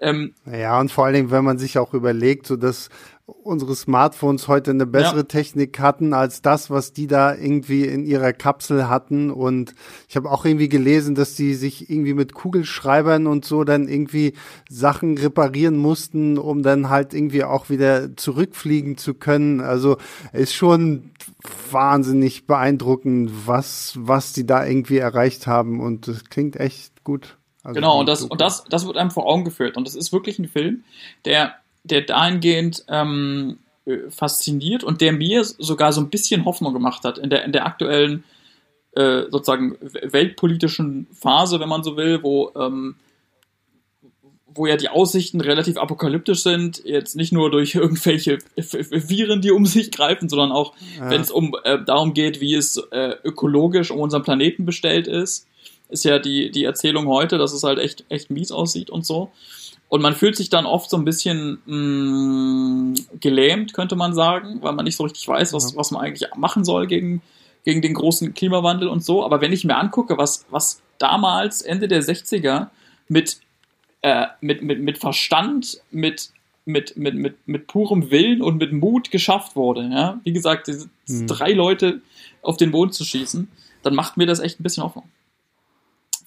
ähm, ja, und vor allen Dingen, wenn man sich auch überlegt, so dass unsere Smartphones heute eine bessere ja. Technik hatten als das, was die da irgendwie in ihrer Kapsel hatten. Und ich habe auch irgendwie gelesen, dass die sich irgendwie mit Kugelschreibern und so dann irgendwie Sachen reparieren mussten, um dann halt irgendwie auch wieder zurückfliegen zu können. Also ist schon wahnsinnig beeindruckend, was, was die da irgendwie erreicht haben. Und das klingt echt gut. Also genau, und das, und das, das wird einem vor Augen geführt. Und das ist wirklich ein Film, der, der dahingehend ähm, äh, fasziniert und der mir sogar so ein bisschen Hoffnung gemacht hat in der, in der aktuellen äh, sozusagen weltpolitischen Phase, wenn man so will, wo, ähm, wo ja die Aussichten relativ apokalyptisch sind, jetzt nicht nur durch irgendwelche Viren, die um sich greifen, sondern auch, ja. wenn es um äh, darum geht, wie es äh, ökologisch um unseren Planeten bestellt ist ist ja die, die Erzählung heute, dass es halt echt, echt mies aussieht und so. Und man fühlt sich dann oft so ein bisschen mh, mm, gelähmt, könnte man sagen, weil man nicht so richtig weiß, was, was man eigentlich machen soll gegen, gegen den großen Klimawandel und so. Aber wenn ich mir angucke, was, was damals Ende der 60er mit, äh, mit, mit, mit Verstand, mit, mit, mit, mit, mit purem Willen und mit Mut geschafft wurde, ja, wie gesagt, diese mhm. drei Leute auf den Boden zu schießen, dann macht mir das echt ein bisschen Hoffnung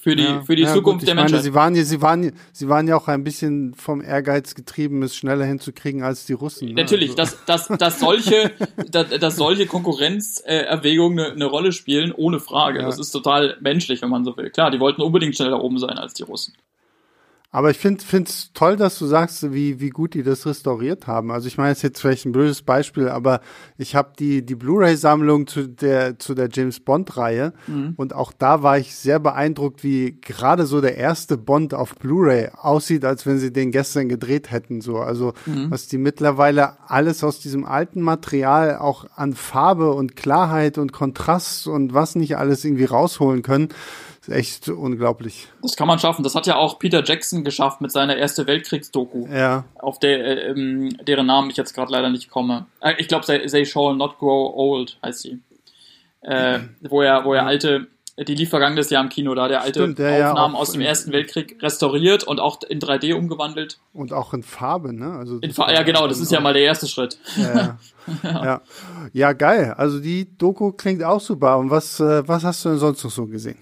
für die, ja, für die ja, Zukunft gut, der Menschheit. Meine, sie waren ja, sie waren, sie waren ja auch ein bisschen vom Ehrgeiz getrieben, es schneller hinzukriegen als die Russen. Ne? Natürlich, also. dass, dass, dass solche, dass, dass solche Konkurrenzerwägungen eine, eine Rolle spielen, ohne Frage. Ja. Das ist total menschlich, wenn man so will. Klar, die wollten unbedingt schneller oben sein als die Russen. Aber ich finde es toll, dass du sagst, wie, wie gut die das restauriert haben. Also ich meine, es ist jetzt vielleicht ein blödes Beispiel, aber ich habe die, die Blu-ray-Sammlung zu der, zu der James Bond-Reihe mhm. und auch da war ich sehr beeindruckt, wie gerade so der erste Bond auf Blu-ray aussieht, als wenn sie den gestern gedreht hätten. So. Also mhm. was die mittlerweile alles aus diesem alten Material auch an Farbe und Klarheit und Kontrast und was nicht alles irgendwie rausholen können ist echt unglaublich. Das kann man schaffen. Das hat ja auch Peter Jackson geschafft mit seiner Erste Weltkriegsdoku. Ja. Auf der, äh, ähm, deren Namen ich jetzt gerade leider nicht komme. Äh, ich glaube, they, they Shall Not Grow Old heißt sie. Äh, wo er, wo er alte, die lief vergangenes Jahr im Kino, da der alte Stimmt, der Aufnahmen ja aus dem Ersten Weltkrieg restauriert und auch in 3D umgewandelt. Und auch in Farbe, ne? Also in Fa ja, genau, das ist ja mal der erste Schritt. Ja, ja. ja. ja geil. Also die Doku klingt auch super. Und was, äh, was hast du denn sonst noch so gesehen?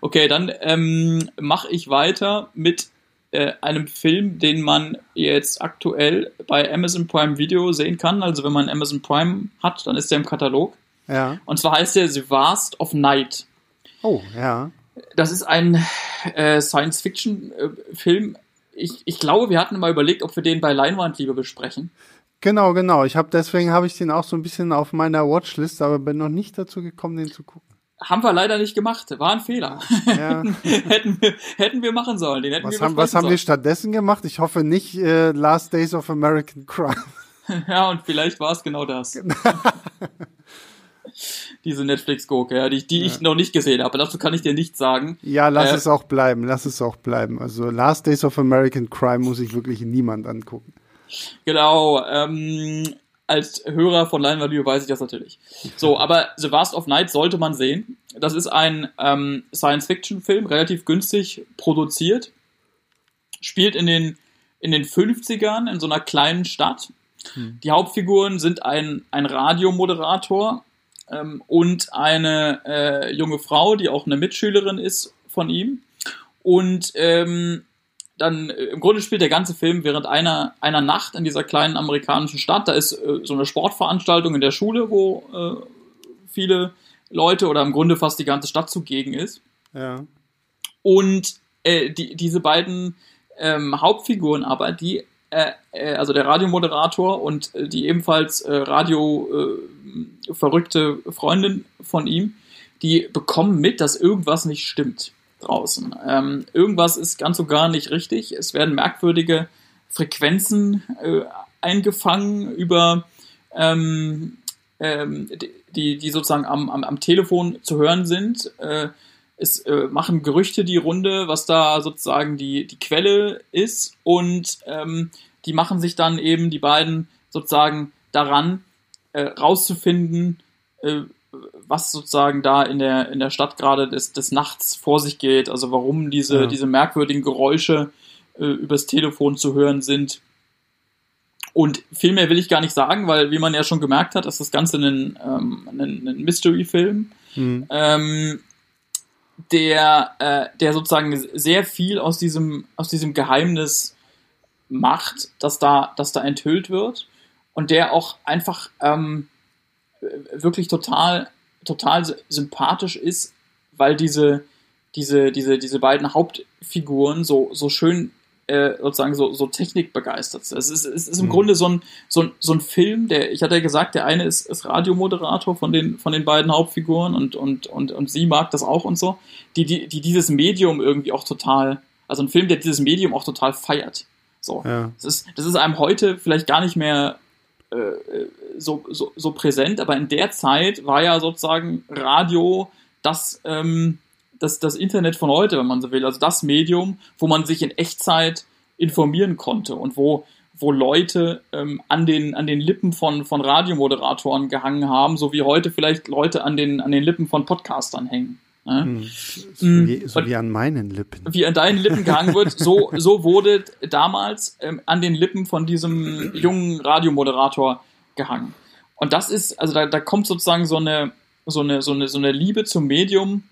Okay, dann ähm, mache ich weiter mit äh, einem Film, den man jetzt aktuell bei Amazon Prime Video sehen kann. Also wenn man Amazon Prime hat, dann ist der im Katalog. Ja. Und zwar heißt der The Vast of Night. Oh, ja. Das ist ein äh, Science-Fiction-Film ich, ich glaube, wir hatten mal überlegt, ob wir den bei Leinwand lieber besprechen. Genau, genau. Ich habe deswegen habe ich den auch so ein bisschen auf meiner Watchlist, aber bin noch nicht dazu gekommen, den zu gucken. Haben wir leider nicht gemacht. War ein Fehler. Ja. hätten, wir, hätten wir machen sollen. Den hätten was wir haben, was haben wir stattdessen gemacht? Ich hoffe nicht äh, Last Days of American Crime. ja, und vielleicht war es genau das. Genau. Diese Netflix-Gurke, ja, die, die ja. ich noch nicht gesehen habe. Dazu kann ich dir nichts sagen. Ja, lass äh, es auch bleiben. Lass es auch bleiben. Also Last Days of American Crime muss ich wirklich niemand angucken. Genau. Ähm, als Hörer von Leinwand weiß ich das natürlich. So, aber The Vast of Night sollte man sehen. Das ist ein ähm, Science-Fiction-Film, relativ günstig produziert. Spielt in den, in den 50ern in so einer kleinen Stadt. Hm. Die Hauptfiguren sind ein, ein Radiomoderator ähm, und eine äh, junge Frau, die auch eine Mitschülerin ist von ihm. Und ähm, dann äh, im Grunde spielt der ganze Film während einer, einer Nacht in dieser kleinen amerikanischen Stadt. Da ist äh, so eine Sportveranstaltung in der Schule, wo äh, viele Leute oder im Grunde fast die ganze Stadt zugegen ist. Ja. Und äh, die, diese beiden ähm, Hauptfiguren aber, die, äh, äh, also der Radiomoderator und die ebenfalls Radio verrückte Freundin von ihm, die bekommen mit, dass irgendwas nicht stimmt draußen. Ähm, irgendwas ist ganz und gar nicht richtig. Es werden merkwürdige Frequenzen äh, eingefangen über ähm, ähm, die, die sozusagen am, am, am Telefon zu hören sind. Äh, es äh, machen Gerüchte die Runde, was da sozusagen die, die Quelle ist und ähm, die machen sich dann eben die beiden sozusagen daran, äh, rauszufinden, äh, was sozusagen da in der, in der Stadt gerade des, des Nachts vor sich geht, also warum diese, ja. diese merkwürdigen Geräusche äh, übers Telefon zu hören sind. Und viel mehr will ich gar nicht sagen, weil, wie man ja schon gemerkt hat, ist das Ganze ein, ähm, ein, ein Mystery-Film, mhm. ähm, der, äh, der sozusagen sehr viel aus diesem, aus diesem Geheimnis macht, dass da, dass da enthüllt wird und der auch einfach ähm, wirklich total, total sympathisch ist, weil diese, diese, diese, diese beiden Hauptfiguren so, so schön äh, sozusagen so, so technikbegeistert sind. Es ist, es ist im mhm. Grunde so ein, so, ein, so ein Film, der, ich hatte ja gesagt, der eine ist, ist Radiomoderator von den, von den beiden Hauptfiguren und, und, und, und sie mag das auch und so, die, die, die dieses Medium irgendwie auch total, also ein Film, der dieses Medium auch total feiert. So. Ja. Das, ist, das ist einem heute vielleicht gar nicht mehr so, so, so präsent, aber in der Zeit war ja sozusagen Radio das, ähm, das, das Internet von heute, wenn man so will, also das Medium, wo man sich in Echtzeit informieren konnte und wo, wo Leute ähm, an, den, an den Lippen von, von Radiomoderatoren gehangen haben, so wie heute vielleicht Leute an den, an den Lippen von Podcastern hängen. Ne? Hm. So, wie, so wie, an meinen Lippen. Wie an deinen Lippen gehangen wird, so, so wurde damals ähm, an den Lippen von diesem jungen Radiomoderator gehangen. Und das ist, also da, da kommt sozusagen so eine, so eine, so eine, so eine Liebe zum Medium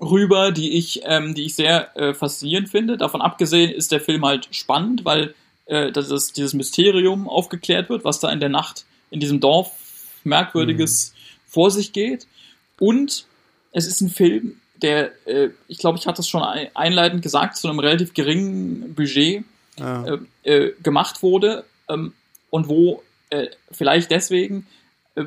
rüber, die ich, ähm, die ich sehr äh, faszinierend finde. Davon abgesehen ist der Film halt spannend, weil äh, das ist, dieses Mysterium aufgeklärt wird, was da in der Nacht in diesem Dorf merkwürdiges mhm. vor sich geht. Und es ist ein Film, der, äh, ich glaube, ich hatte es schon einleitend gesagt, zu einem relativ geringen Budget ja. äh, äh, gemacht wurde ähm, und wo äh, vielleicht deswegen äh,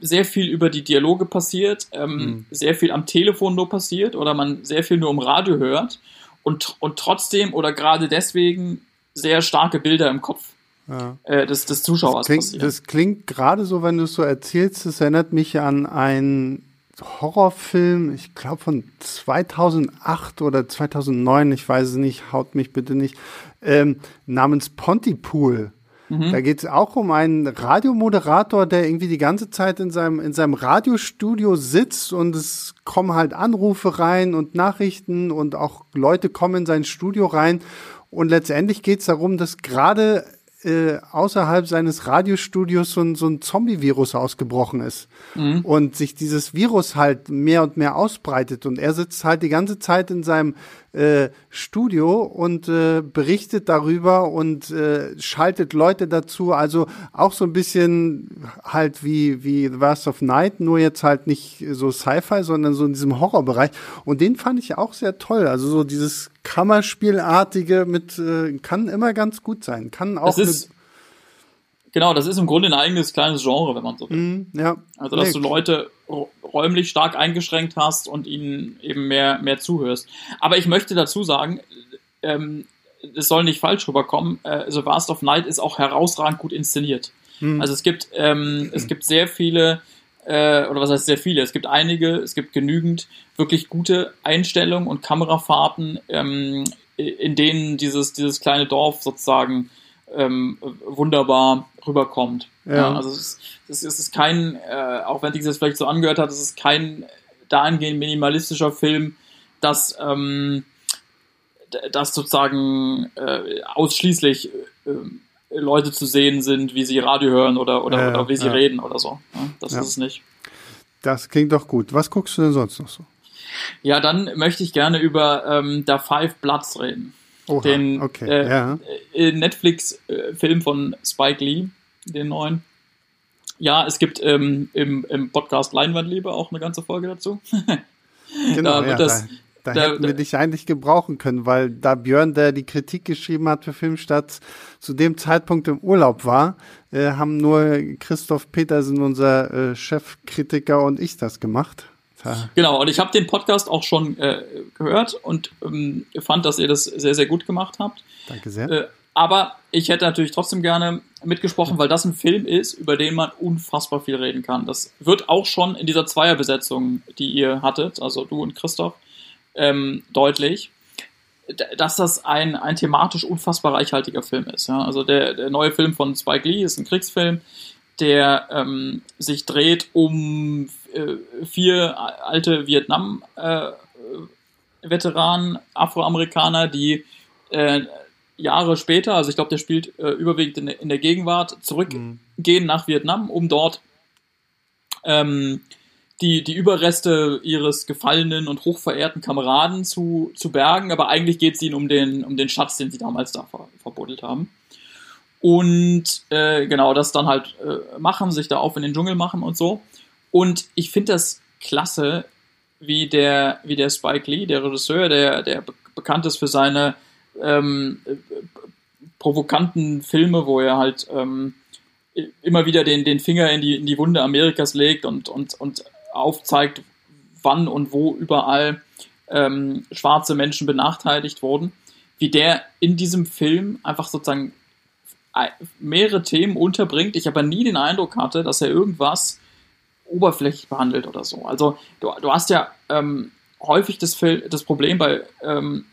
sehr viel über die Dialoge passiert, ähm, mhm. sehr viel am Telefon nur passiert oder man sehr viel nur im Radio hört und, und trotzdem oder gerade deswegen sehr starke Bilder im Kopf ja. äh, des, des Zuschauers das klingt, passieren. Das klingt gerade so, wenn du es so erzählst, das erinnert mich an ein Horrorfilm, ich glaube von 2008 oder 2009, ich weiß es nicht, haut mich bitte nicht, ähm, namens Pontypool. Mhm. Da geht es auch um einen Radiomoderator, der irgendwie die ganze Zeit in seinem, in seinem Radiostudio sitzt und es kommen halt Anrufe rein und Nachrichten und auch Leute kommen in sein Studio rein. Und letztendlich geht es darum, dass gerade äh, außerhalb seines Radiostudios so ein, so ein Zombie-Virus ausgebrochen ist mhm. und sich dieses Virus halt mehr und mehr ausbreitet und er sitzt halt die ganze Zeit in seinem äh, Studio und äh, berichtet darüber und äh, schaltet Leute dazu. Also auch so ein bisschen halt wie, wie The Last of Night, nur jetzt halt nicht so Sci-Fi, sondern so in diesem Horrorbereich. Und den fand ich auch sehr toll. Also so dieses Kammerspielartige mit äh, kann immer ganz gut sein. Kann auch. Das ist, genau, das ist im Grunde ein eigenes kleines Genre, wenn man so will. Mm, ja. Also dass nee. du Leute räumlich stark eingeschränkt hast und ihnen eben mehr, mehr zuhörst. Aber ich möchte dazu sagen, ähm, es soll nicht falsch rüberkommen, äh, The Vast of Night ist auch herausragend gut inszeniert. Hm. Also es gibt, ähm, es gibt sehr viele, äh, oder was heißt sehr viele, es gibt einige, es gibt genügend wirklich gute Einstellungen und Kamerafahrten, ähm, in denen dieses, dieses kleine Dorf sozusagen ähm, wunderbar rüberkommt. Ja. ja also es ist, es ist kein, äh, auch wenn sich das vielleicht so angehört hat, es ist kein dahingehend minimalistischer Film, dass, ähm, dass sozusagen äh, ausschließlich äh, Leute zu sehen sind, wie sie Radio hören oder, oder, ja, oder wie sie ja. reden oder so. Das ist es nicht. Das klingt doch gut. Was guckst du denn sonst noch so? Ja, dann möchte ich gerne über ähm, The Five Bloods reden. Oha, den okay, äh, ja. Äh, Netflix-Film von Spike Lee, den neuen. Ja, es gibt ähm, im, im Podcast Leinwandliebe auch eine ganze Folge dazu. genau, da, ja, das, da, da, da, hätten wir dich eigentlich gebrauchen können, weil da Björn, der die Kritik geschrieben hat für Filmstadt, zu dem Zeitpunkt im Urlaub war, äh, haben nur Christoph Petersen, unser äh, Chefkritiker und ich das gemacht. Genau, und ich habe den Podcast auch schon äh, gehört und ähm, fand, dass ihr das sehr, sehr gut gemacht habt. Danke sehr. Äh, aber ich hätte natürlich trotzdem gerne mitgesprochen, weil das ein Film ist, über den man unfassbar viel reden kann. Das wird auch schon in dieser Zweierbesetzung, die ihr hattet, also du und Christoph, ähm, deutlich, dass das ein, ein thematisch unfassbar reichhaltiger Film ist. Ja? Also der, der neue Film von Spike Lee ist ein Kriegsfilm, der ähm, sich dreht um vier alte Vietnam-Veteranen, äh, Afroamerikaner, die äh, Jahre später, also ich glaube, der spielt äh, überwiegend in, der, in der Gegenwart, zurückgehen mhm. nach Vietnam, um dort ähm, die, die Überreste ihres gefallenen und hochverehrten Kameraden zu, zu bergen, aber eigentlich geht es ihnen um den, um den Schatz, den sie damals da ver, verbuddelt haben. Und äh, genau, das dann halt äh, machen, sich da auf in den Dschungel machen und so. Und ich finde das klasse, wie der, wie der Spike Lee, der Regisseur, der, der bekannt ist für seine ähm, provokanten Filme, wo er halt ähm, immer wieder den, den Finger in die, in die Wunde Amerikas legt und, und, und aufzeigt, wann und wo überall ähm, schwarze Menschen benachteiligt wurden, wie der in diesem Film einfach sozusagen mehrere Themen unterbringt, ich aber nie den Eindruck hatte, dass er irgendwas oberflächlich behandelt oder so. Also du, du hast ja ähm, häufig das, das Problem bei ähm,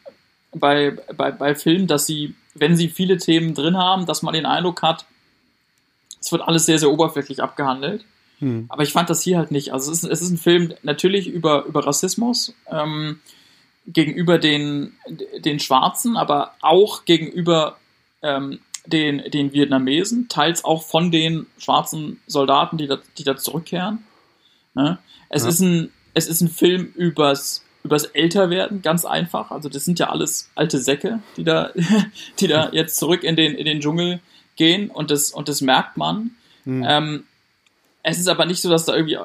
bei, bei, bei Filmen, dass sie, wenn sie viele Themen drin haben, dass man den Eindruck hat, es wird alles sehr, sehr oberflächlich abgehandelt. Hm. Aber ich fand das hier halt nicht. Also es ist, es ist ein Film natürlich über, über Rassismus ähm, gegenüber den, den Schwarzen, aber auch gegenüber ähm, den, den Vietnamesen, teils auch von den schwarzen Soldaten, die da, die da zurückkehren. Ne? Es, ja. ist ein, es ist ein Film übers übers Älterwerden, ganz einfach. Also das sind ja alles alte Säcke, die da, die da jetzt zurück in den, in den Dschungel gehen und das, und das merkt man. Mhm. Ähm, es ist aber nicht so, dass da irgendwie,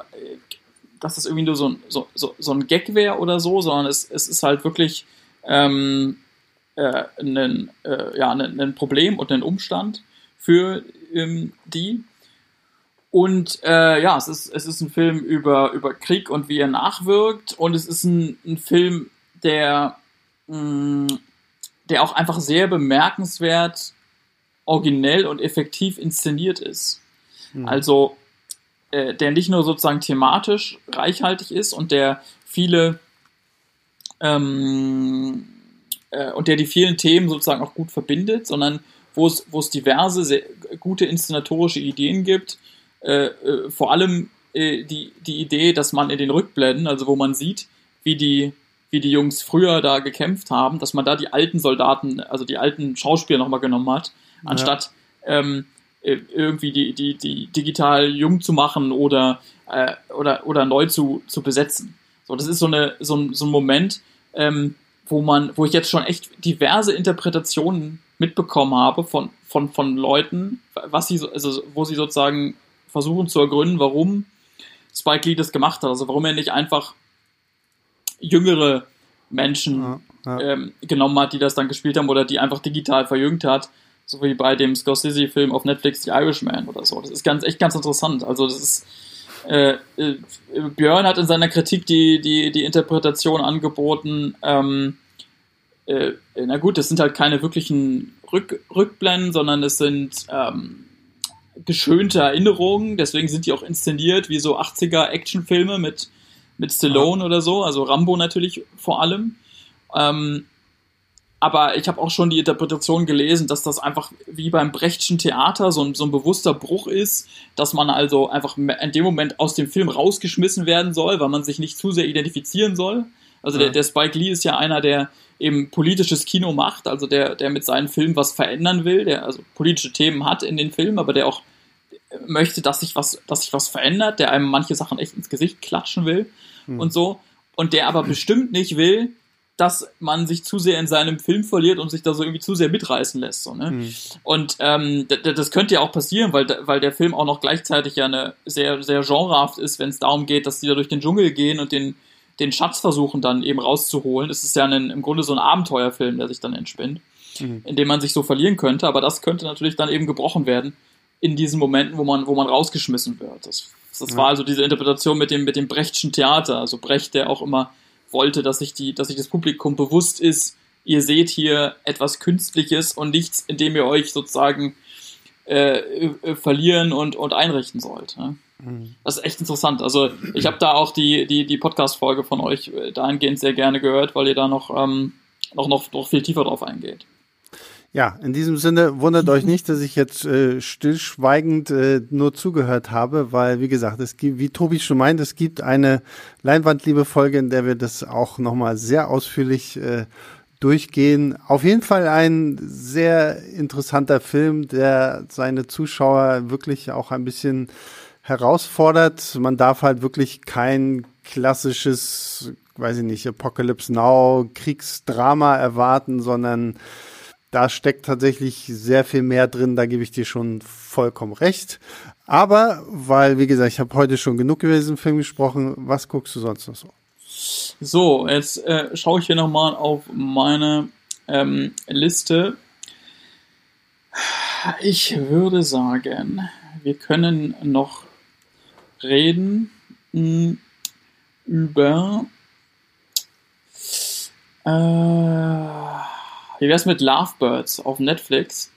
dass das irgendwie nur so ein, so, so, so ein Gag wäre oder so, sondern es, es ist halt wirklich ähm, äh, ein, äh, ja, Problem und ein Umstand für ähm, die. Und äh, ja, es ist, es ist ein Film über, über Krieg und wie er nachwirkt. Und es ist ein, ein Film, der, mh, mm, der auch einfach sehr bemerkenswert, originell und effektiv inszeniert ist. Mhm. Also, äh, der nicht nur sozusagen thematisch reichhaltig ist und der viele ähm, äh, und der die vielen Themen sozusagen auch gut verbindet, sondern wo es, wo es diverse sehr gute inszenatorische Ideen gibt, äh, äh, vor allem äh, die, die Idee, dass man in den Rückblenden, also wo man sieht, wie die, wie die Jungs früher da gekämpft haben, dass man da die alten Soldaten, also die alten Schauspieler nochmal genommen hat, anstatt ähm, äh, irgendwie die, die, die digital jung zu machen oder, äh, oder, oder neu zu, zu besetzen. So, das ist so, eine, so, ein, so ein Moment, ähm, wo man, wo ich jetzt schon echt diverse Interpretationen mitbekommen habe von, von, von Leuten, was sie, also wo sie sozusagen versuchen zu ergründen, warum Spike Lee das gemacht hat. Also warum er nicht einfach jüngere Menschen ja, ja. Ähm, genommen hat, die das dann gespielt haben oder die einfach digital verjüngt hat. So wie bei dem Scorsese-Film auf Netflix The Irishman oder so. Das ist ganz, echt ganz interessant. Also das ist äh, äh, Björn hat in seiner Kritik die, die, die Interpretation angeboten, ähm, äh, na gut, das sind halt keine wirklichen Rück, Rückblenden, sondern es sind ähm, geschönte Erinnerungen, deswegen sind die auch inszeniert wie so 80er Actionfilme mit, mit Stallone ja. oder so, also Rambo natürlich vor allem. Ähm, aber ich habe auch schon die Interpretation gelesen, dass das einfach wie beim Brechtschen Theater so ein, so ein bewusster Bruch ist, dass man also einfach in dem Moment aus dem Film rausgeschmissen werden soll, weil man sich nicht zu sehr identifizieren soll. Also ja. der, der Spike Lee ist ja einer, der eben politisches Kino macht, also der, der mit seinen Filmen was verändern will, der also politische Themen hat in den Filmen, aber der auch möchte, dass sich was, dass sich was verändert, der einem manche Sachen echt ins Gesicht klatschen will hm. und so. Und der aber bestimmt nicht will, dass man sich zu sehr in seinem Film verliert und sich da so irgendwie zu sehr mitreißen lässt. So, ne? Mhm. Und ähm, das könnte ja auch passieren, weil, weil der Film auch noch gleichzeitig ja eine sehr, sehr genrehaft ist, wenn es darum geht, dass die da durch den Dschungel gehen und den, den Schatz versuchen dann eben rauszuholen. Es ist ja ein, im Grunde so ein Abenteuerfilm, der sich dann entspinnt, mhm. in dem man sich so verlieren könnte, aber das könnte natürlich dann eben gebrochen werden in diesen Momenten, wo man, wo man rausgeschmissen wird. Das, das ja. war also diese Interpretation mit dem, mit dem Brechtschen Theater, also Brecht, der auch immer wollte, dass sich die, dass sich das Publikum bewusst ist, ihr seht hier etwas Künstliches und nichts, in dem ihr euch sozusagen äh, äh, verlieren und, und einrichten sollt. Ne? Das ist echt interessant. Also ich habe da auch die, die, die Podcast-Folge von euch äh, dahingehend sehr gerne gehört, weil ihr da noch, ähm, noch, noch, noch viel tiefer drauf eingeht. Ja, in diesem Sinne wundert euch nicht, dass ich jetzt äh, stillschweigend äh, nur zugehört habe, weil wie gesagt, es gibt, wie Tobi schon meint, es gibt eine Leinwandliebe-Folge, in der wir das auch nochmal sehr ausführlich äh, durchgehen. Auf jeden Fall ein sehr interessanter Film, der seine Zuschauer wirklich auch ein bisschen herausfordert. Man darf halt wirklich kein klassisches, weiß ich nicht, Apocalypse Now Kriegsdrama erwarten, sondern da steckt tatsächlich sehr viel mehr drin, da gebe ich dir schon vollkommen recht. Aber, weil, wie gesagt, ich habe heute schon genug über diesen Film gesprochen, was guckst du sonst noch so? So, jetzt äh, schaue ich hier nochmal auf meine ähm, Liste. Ich würde sagen, wir können noch reden mh, hm, über äh, wie wär's mit Lovebirds auf Netflix?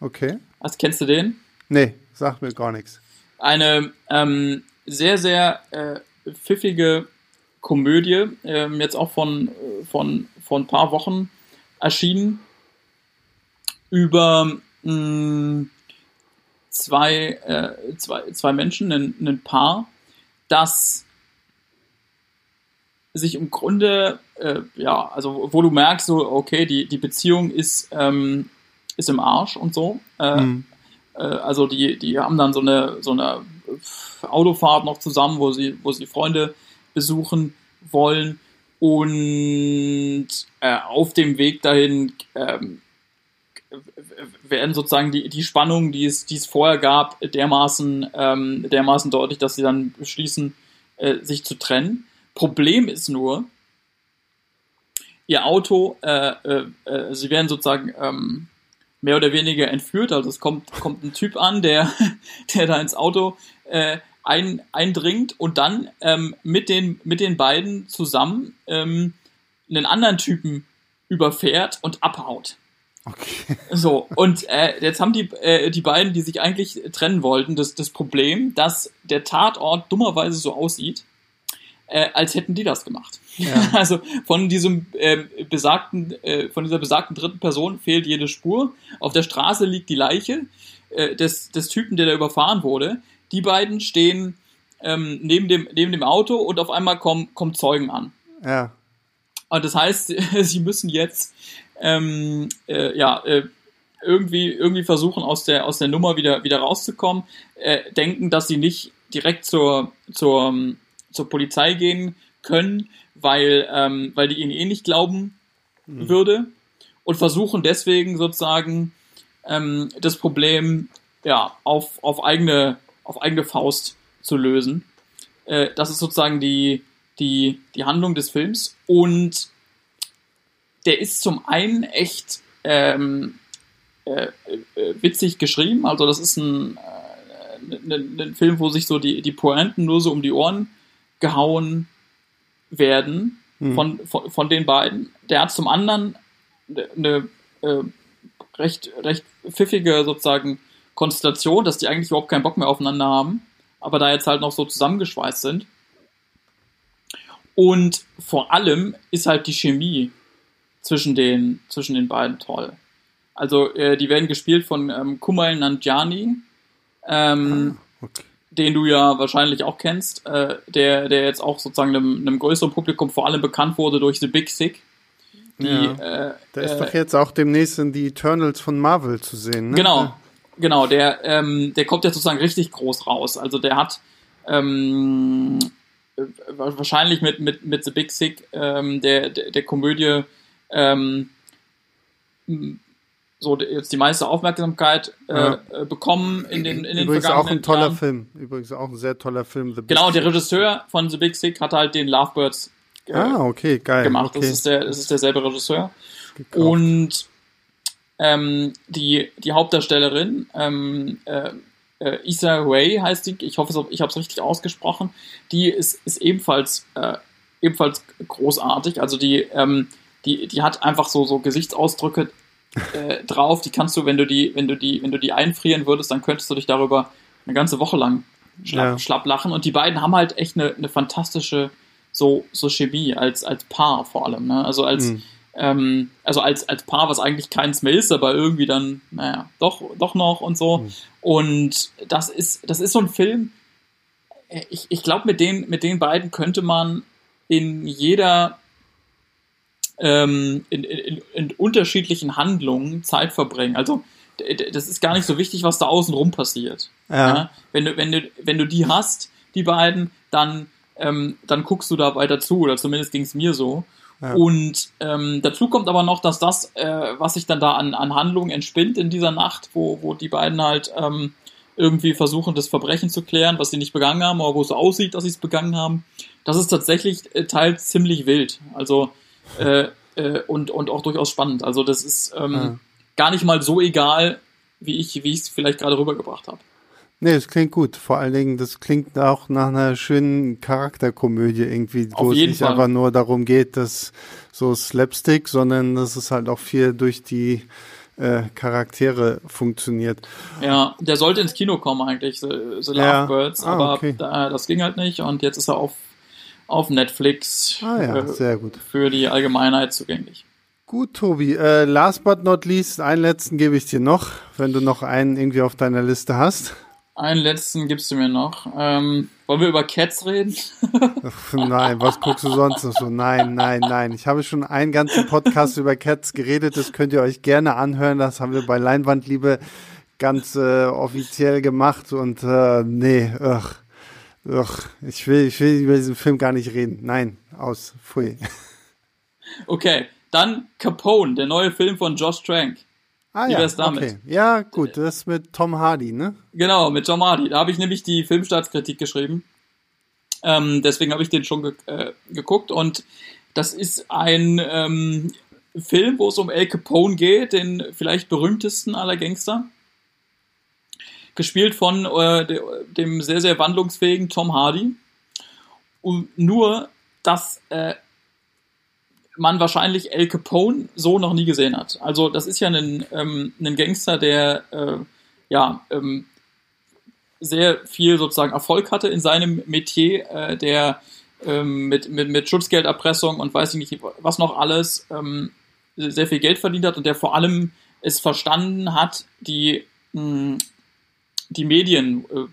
Okay. Was, kennst du den? Nee, sagt mir gar nichts. Eine ähm, sehr, sehr äh, pfiffige Komödie, ähm, jetzt auch von, von, von ein paar Wochen erschienen, über mh, hm, zwei, äh, zwei, zwei Menschen, ein, ein Paar, das sich im Grunde, äh, ja, also wo du merkst, so, okay, die, die Beziehung ist, ähm, ist im Arsch und so. Äh, mhm. äh, also die, die haben dann so eine, so eine Autofahrt noch zusammen, wo sie, wo sie Freunde besuchen wollen. Und äh, auf dem Weg dahin ähm, werden sozusagen die, die Spannungen, die es, die es vorher gab, dermaßen, ähm, dermaßen deutlich, dass sie dann beschließen, äh, sich zu trennen. Problem ist nur, ihr Auto, äh, äh, äh, sie werden sozusagen ähm, mehr oder weniger entführt. Also es kommt, kommt ein Typ an, der, der da ins Auto äh, ein, eindringt und dann ähm, mit, den, mit den beiden zusammen ähm, einen anderen Typen überfährt und abhaut. Okay. So, und äh, jetzt haben die, äh, die beiden, die sich eigentlich trennen wollten, das, das Problem, dass der Tatort dummerweise so aussieht, äh, als hätten die das gemacht. Ja. Also von diesem äh, besagten, äh, von dieser besagten dritten Person fehlt jede Spur. Auf der Straße liegt die Leiche äh, des, des Typen, der da überfahren wurde. Die beiden stehen ähm, neben, dem, neben dem Auto und auf einmal kommen, kommen Zeugen an. Ja. Und das heißt, sie müssen jetzt ähm, äh, ja, äh, irgendwie, irgendwie versuchen, aus der, aus der Nummer wieder, wieder rauszukommen, äh, denken, dass sie nicht direkt zur, zur, zur Polizei gehen können, weil, ähm, weil die ihnen eh nicht glauben mhm. würde und versuchen deswegen sozusagen ähm, das Problem ja, auf, auf, eigene, auf eigene Faust zu lösen. Äh, das ist sozusagen die, die, die Handlung des Films und der ist zum einen echt ähm, äh, äh, witzig geschrieben. Also das ist ein, äh, ein, ein, Film, wo sich so die, die Pointen nur so um die Ohren gehauen werden hm. von, von, von den beiden. Der hat zum anderen eine äh, recht, recht pfiffige sozusagen Konstellation, dass die eigentlich überhaupt keinen Bock mehr aufeinander haben, aber da jetzt halt noch so zusammengeschweißt sind. Und vor allem ist halt die Chemie zwischen den, zwischen den beiden toll. Also äh, die werden gespielt von ähm, Kumail Nanjiani, ähm, ah, okay. den du ja wahrscheinlich auch kennst, äh, der, der jetzt auch sozusagen einem, einem größeren Publikum vor allem bekannt wurde durch The Big Sick. Die, ja. äh, der ist äh, doch jetzt auch demnächst in die Eternals von Marvel zu sehen, ne? Genau, genau, der, ähm, der kommt ja sozusagen richtig groß raus. Also der hat ähm, wahrscheinlich mit, mit, mit The Big Sick ähm, der, der, der Komödie ähm, so jetzt die meiste Aufmerksamkeit äh, ja. Äh, bekommen in den in den Übrigens auch ein toller Jahren. Film. Übrigens auch ein sehr toller Film. The genau, der Regisseur von The Big Sick hat halt den Lovebirds äh, ah, okay, geil. gemacht. Okay. Das ist der, das ist derselbe Regisseur. Gekauft. Und ähm, die die Hauptdarstellerin ähm, äh, äh, Issa Way heißt die. Ich hoffe, ich habe es richtig ausgesprochen. Die ist ist ebenfalls äh, ebenfalls großartig. Also die ähm, die, die hat einfach so, so Gesichtsausdrücke äh, drauf, die kannst du, wenn du die, wenn du die, wenn du die einfrieren würdest, dann könntest du dich darüber eine ganze Woche lang schlapp, ja. schlapp lachen. Und die beiden haben halt echt eine, eine fantastische so, so Chemie als, als Paar vor allem. Ne? Also als, mhm. ähm, also als, als Paar, was eigentlich keins mehr ist, aber irgendwie dann, naja, doch, doch noch und so. Mhm. Und das ist, das ist so ein Film, äh, ich, ich glaube, mit den, mit den beiden könnte man in jeder ähm, in, in, in unterschiedlichen Handlungen Zeit verbringen. Also das ist gar nicht so wichtig, was da außen rum passiert. Ja. ja. Wenn, du, wenn, du, wenn du die hast, die beiden, dann, ähm, dann guckst du da weiter zu, oder zumindest ging es mir so. Ja. Und ähm, dazu kommt aber noch, dass das, äh, was sich dann da an, an Handlungen entspinnt in dieser Nacht, wo, wo die beiden halt ähm, irgendwie versuchen, das Verbrechen zu klären, was sie nicht begangen haben, aber wo es aussieht, dass sie es begangen haben, das ist tatsächlich äh, teils ziemlich wild. Also äh, äh, und, und auch durchaus spannend. Also das ist ähm, ja. gar nicht mal so egal, wie ich wie ich es vielleicht gerade rübergebracht habe. Nee, es klingt gut. Vor allen Dingen, das klingt auch nach einer schönen Charakterkomödie irgendwie, wo es nicht Fall. einfach nur darum geht, dass so Slapstick, sondern dass es halt auch viel durch die äh, Charaktere funktioniert. Ja, der sollte ins Kino kommen eigentlich, The, The Lovebirds, ja. ah, aber okay. da, das ging halt nicht und jetzt ist er auf auf Netflix ah, ja, äh, sehr gut. für die Allgemeinheit zugänglich. Gut, Tobi. Äh, last but not least, einen letzten gebe ich dir noch, wenn du noch einen irgendwie auf deiner Liste hast. Einen letzten gibst du mir noch. Ähm, wollen wir über Cats reden? Nein, was guckst du sonst noch so? Nein, nein, nein. Ich habe schon einen ganzen Podcast über Cats geredet. Das könnt ihr euch gerne anhören. Das haben wir bei Leinwandliebe ganz äh, offiziell gemacht. Und äh, nee, ach. Ach, ich will, ich will über diesen Film gar nicht reden. Nein, aus. Pfui. Okay, dann Capone, der neue Film von Josh Trank. Ah Wie ja, damit? okay. Ja, gut, das ist mit Tom Hardy, ne? Genau, mit Tom Hardy. Da habe ich nämlich die Filmstartskritik geschrieben. Ähm, deswegen habe ich den schon ge äh, geguckt und das ist ein ähm, Film, wo es um El Capone geht, den vielleicht berühmtesten aller Gangster gespielt von äh, dem sehr, sehr wandlungsfähigen Tom Hardy. Und nur, dass äh, man wahrscheinlich El Capone so noch nie gesehen hat. Also das ist ja ein, ähm, ein Gangster, der äh, ja ähm, sehr viel sozusagen Erfolg hatte in seinem Metier, äh, der ähm, mit, mit, mit Schutzgelderpressung und weiß ich nicht was noch alles ähm, sehr viel Geld verdient hat und der vor allem es verstanden hat, die die Medien äh,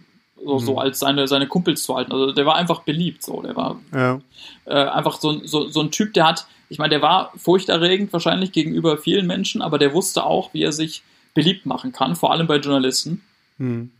so, mhm. so als seine, seine Kumpels zu halten. Also der war einfach beliebt, so. Der war ja. äh, einfach so, so, so ein Typ, der hat, ich meine, der war furchterregend wahrscheinlich gegenüber vielen Menschen, aber der wusste auch, wie er sich beliebt machen kann, vor allem bei Journalisten. Mhm.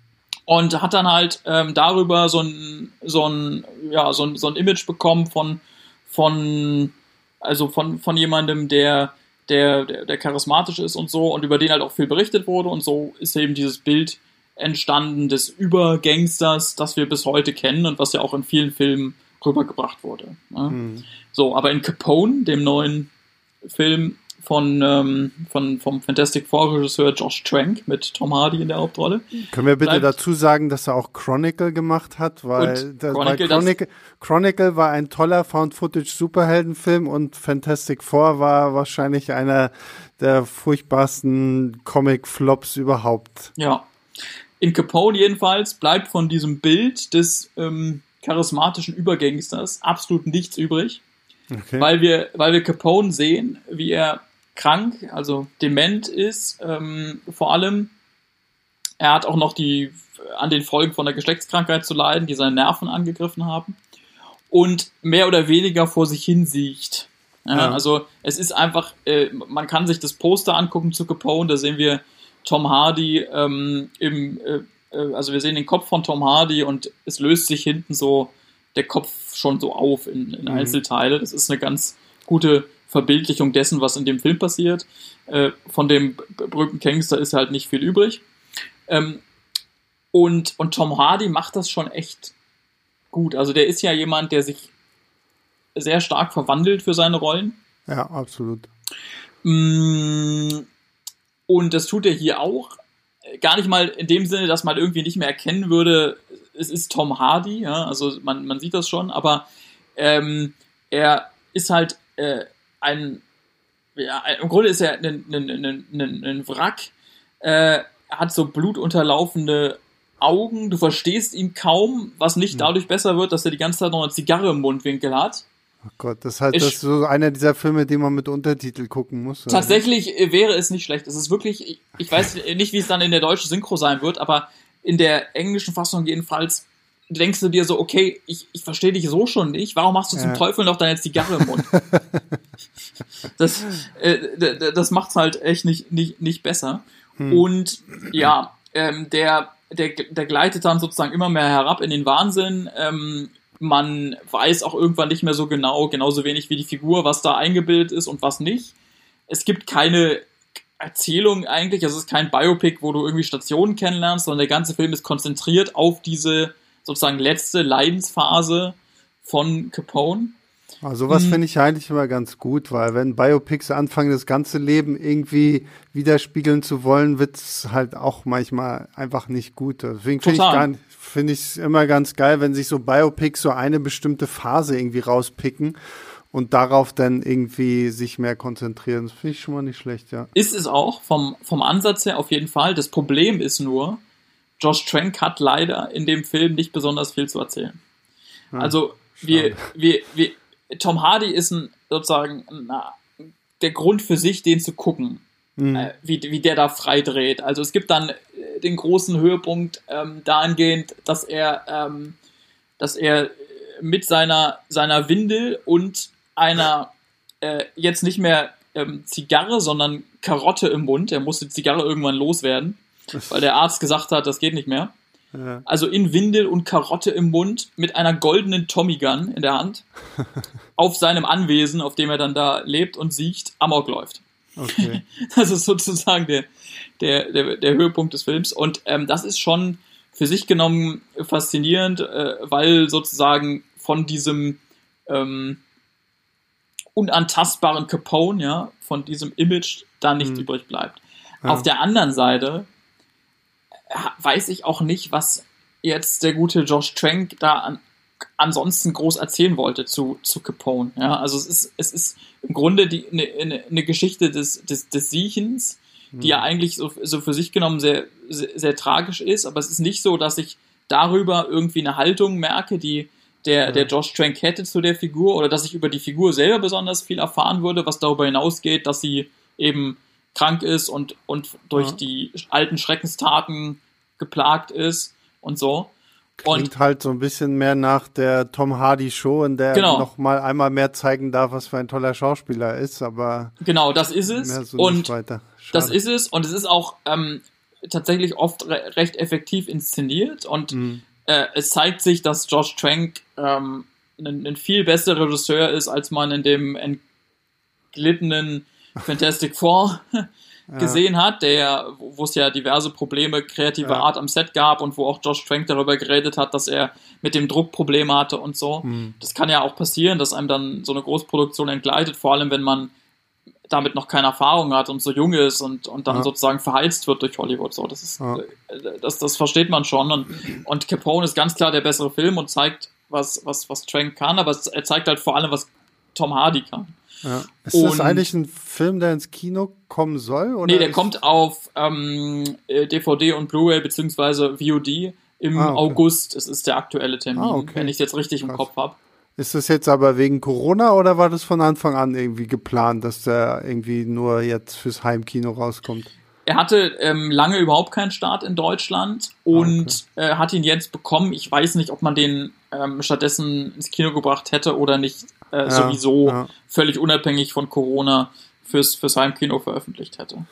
Und hat dann halt ähm, darüber so ein, so ein, ja, so ein, so ein Image bekommen von, von, also von, von jemandem, der, der, der, der charismatisch ist und so und über den halt auch viel berichtet wurde und so ist eben dieses Bild entstanden des Übergangsters, das wir bis heute kennen und was ja auch in vielen Filmen rübergebracht wurde. Ne? Mhm. So, aber in Capone, dem neuen Film von, ähm, von vom Fantastic Four Regisseur Josh Trank mit Tom Hardy in der Hauptrolle. Können wir bitte dazu sagen, dass er auch Chronicle gemacht hat, weil, das, Chronicle, weil Chronicle, Chronicle, war ein toller Found Footage Superheldenfilm und Fantastic Four war wahrscheinlich einer der furchtbarsten Comic Flops überhaupt. Ja. In Capone jedenfalls bleibt von diesem Bild des ähm, charismatischen Übergangsters absolut nichts übrig. Okay. Weil wir, weil wir Capone sehen, wie er krank, also dement ist, ähm, vor allem. Er hat auch noch die an den Folgen von der Geschlechtskrankheit zu leiden, die seine Nerven angegriffen haben. Und mehr oder weniger vor sich hin siecht. Ja, ja. Also es ist einfach, äh, man kann sich das Poster angucken zu Capone, da sehen wir Tom Hardy ähm, im, äh, äh, also wir sehen den Kopf von Tom Hardy und es löst sich hinten so der Kopf schon so auf in, in mhm. Einzelteile. Das ist eine ganz gute Verbildlichung dessen, was in dem Film passiert. Äh, von dem berühmten Gangster ist halt nicht viel übrig. Ähm, und, und Tom Hardy macht das schon echt gut. Also der ist ja jemand, der sich sehr stark verwandelt für seine Rollen. Ja, absolut. Mm, und das tut er hier auch. Gar nicht mal in dem Sinne, dass man irgendwie nicht mehr erkennen würde, es ist Tom Hardy, ja, also man, man sieht das schon, aber ähm, er ist halt äh, ein, ja, im Grunde ist er ein, ein, ein, ein Wrack, äh, hat so blutunterlaufende Augen, du verstehst ihn kaum, was nicht hm. dadurch besser wird, dass er die ganze Zeit noch eine Zigarre im Mundwinkel hat. Oh Gott, das ist halt ich, das so einer dieser Filme, die man mit Untertitel gucken muss. Oder? Tatsächlich äh, wäre es nicht schlecht. Es ist wirklich, ich, weiß nicht, wie es dann in der deutschen Synchro sein wird, aber in der englischen Fassung jedenfalls denkst du dir so, okay, ich, ich verstehe dich so schon nicht, warum machst du zum Teufel noch deine Zigarre im Mund? das äh, das macht's halt echt nicht, nicht, nicht besser. Hm. Und ja, ähm, der, der, der gleitet dann sozusagen immer mehr herab in den Wahnsinn. Ähm, man weiß auch irgendwann nicht mehr so genau, genauso wenig wie die Figur, was da eingebildet ist und was nicht. Es gibt keine Erzählung eigentlich, es ist kein Biopic, wo du irgendwie Stationen kennenlernst, sondern der ganze Film ist konzentriert auf diese sozusagen letzte Leidensphase von Capone. Also was hm. finde ich eigentlich immer ganz gut, weil wenn Biopics anfangen, das ganze Leben irgendwie widerspiegeln zu wollen, wird es halt auch manchmal einfach nicht gut. Deswegen finde ich finde ich es immer ganz geil, wenn sich so Biopics so eine bestimmte Phase irgendwie rauspicken und darauf dann irgendwie sich mehr konzentrieren. Das finde ich schon mal nicht schlecht, ja. Ist es auch, vom, vom Ansatz her auf jeden Fall. Das Problem ist nur, Josh Trank hat leider in dem Film nicht besonders viel zu erzählen. Hm, also wir, wir, wir, Tom Hardy ist ein, sozusagen na, der Grund für sich, den zu gucken, hm. äh, wie, wie der da frei dreht. Also es gibt dann äh, den großen Höhepunkt ähm, dahingehend, dass er, ähm, dass er mit seiner, seiner Windel und einer äh, jetzt nicht mehr ähm, Zigarre, sondern Karotte im Mund, er musste die Zigarre irgendwann loswerden, weil der Arzt gesagt hat, das geht nicht mehr. Ja. Also in Windel und Karotte im Mund mit einer goldenen Tommy Gun in der Hand auf seinem Anwesen, auf dem er dann da lebt und sieht, Amok läuft. Okay. Das ist sozusagen der, der, der, der Höhepunkt des Films. Und ähm, das ist schon für sich genommen faszinierend, äh, weil sozusagen von diesem ähm, unantastbaren Capone, ja, von diesem Image da nichts mhm. übrig bleibt. Ja. Auf der anderen Seite weiß ich auch nicht, was jetzt der gute Josh Trank da an, ansonsten groß erzählen wollte zu, zu Capone. Ja, also es ist, es ist im Grunde die, eine, eine Geschichte des, des, des Siechens, die ja mhm. eigentlich so, so für sich genommen sehr, sehr, sehr, tragisch ist, aber es ist nicht so, dass ich darüber irgendwie eine Haltung merke, die der, ja. der Josh Trank hätte zu der Figur oder dass ich über die Figur selber besonders viel erfahren würde, was darüber hinausgeht, dass sie eben krank ist und, und durch ja. die alten Schreckenstaten geplagt ist und so. Klingt und, halt so ein bisschen mehr nach der Tom Hardy Show, in der genau. noch mal einmal mehr zeigen darf, was für ein toller Schauspieler er ist, aber genau, das ist es. so und das ist es. Und es ist auch ähm, tatsächlich oft re recht effektiv inszeniert. Und mhm. äh, es zeigt sich, dass Josh Trank ähm, ein, ein, viel besserer Regisseur ist, als man in dem entglittenen Fantastic Four gesehen hat, der, wo es ja diverse Probleme kreativer ja. Art am Set gab und wo auch Josh Trank darüber geredet hat, dass er mit dem Druck Probleme hatte und so. Mhm. Das kann ja auch passieren, dass einem dann so eine Großproduktion entgleitet, vor allem wenn man damit noch keine Erfahrung hat und so jung ist und, und dann ja. sozusagen verheizt wird durch Hollywood. So, das ist, ja. Äh, das, das versteht man schon. Und, und Capone ist ganz klar der bessere Film und zeigt, was, was, was Trank kann, aber er zeigt halt vor allem, was Tom Hardy kann. Ja. Ist und, das eigentlich ein Film, der ins Kino kommen soll? Oder nee, der kommt auf ähm, DVD äh, und Blu-ray beziehungsweise VOD im ah, okay. August. Es ist der aktuelle Termin, ah, okay. wenn ich es jetzt richtig Krass. im Kopf habe. Ist das jetzt aber wegen Corona oder war das von Anfang an irgendwie geplant, dass der irgendwie nur jetzt fürs Heimkino rauskommt? Er hatte ähm, lange überhaupt keinen Start in Deutschland und ah, okay. äh, hat ihn jetzt bekommen. Ich weiß nicht, ob man den ähm, stattdessen ins Kino gebracht hätte oder nicht äh, ja, sowieso ja. völlig unabhängig von Corona fürs, fürs Heimkino veröffentlicht hätte.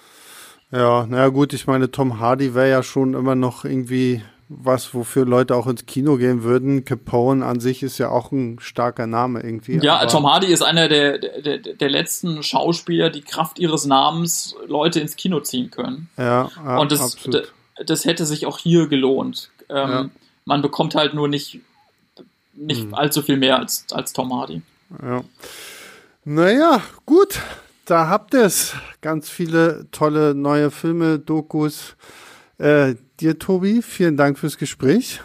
Ja, naja gut, ich meine, Tom Hardy wäre ja schon immer noch irgendwie was, wofür Leute auch ins Kino gehen würden. Capone an sich ist ja auch ein starker Name irgendwie. Ja, Tom Hardy ist einer der, der, der letzten Schauspieler, die Kraft ihres Namens Leute ins Kino ziehen können. Ja, ja Und das, absolut. das hätte sich auch hier gelohnt. Ähm, ja. Man bekommt halt nur nicht, nicht hm. allzu viel mehr als, als Tom Hardy. Ja. Naja, gut. Da habt ihr es. Ganz viele tolle neue Filme, Dokus. Äh, dir, Tobi, vielen Dank fürs Gespräch.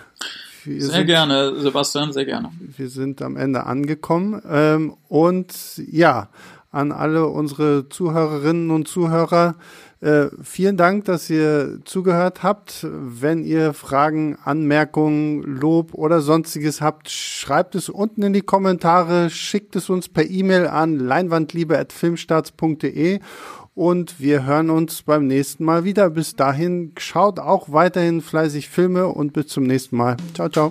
Wir sehr sind, gerne, Sebastian, sehr gerne. Wir sind am Ende angekommen. Ähm, und ja, an alle unsere Zuhörerinnen und Zuhörer, äh, vielen Dank, dass ihr zugehört habt. Wenn ihr Fragen, Anmerkungen, Lob oder sonstiges habt, schreibt es unten in die Kommentare, schickt es uns per E-Mail an leinwandliebe.filmstarts.de und wir hören uns beim nächsten Mal wieder. Bis dahin schaut auch weiterhin fleißig Filme und bis zum nächsten Mal. Ciao, ciao.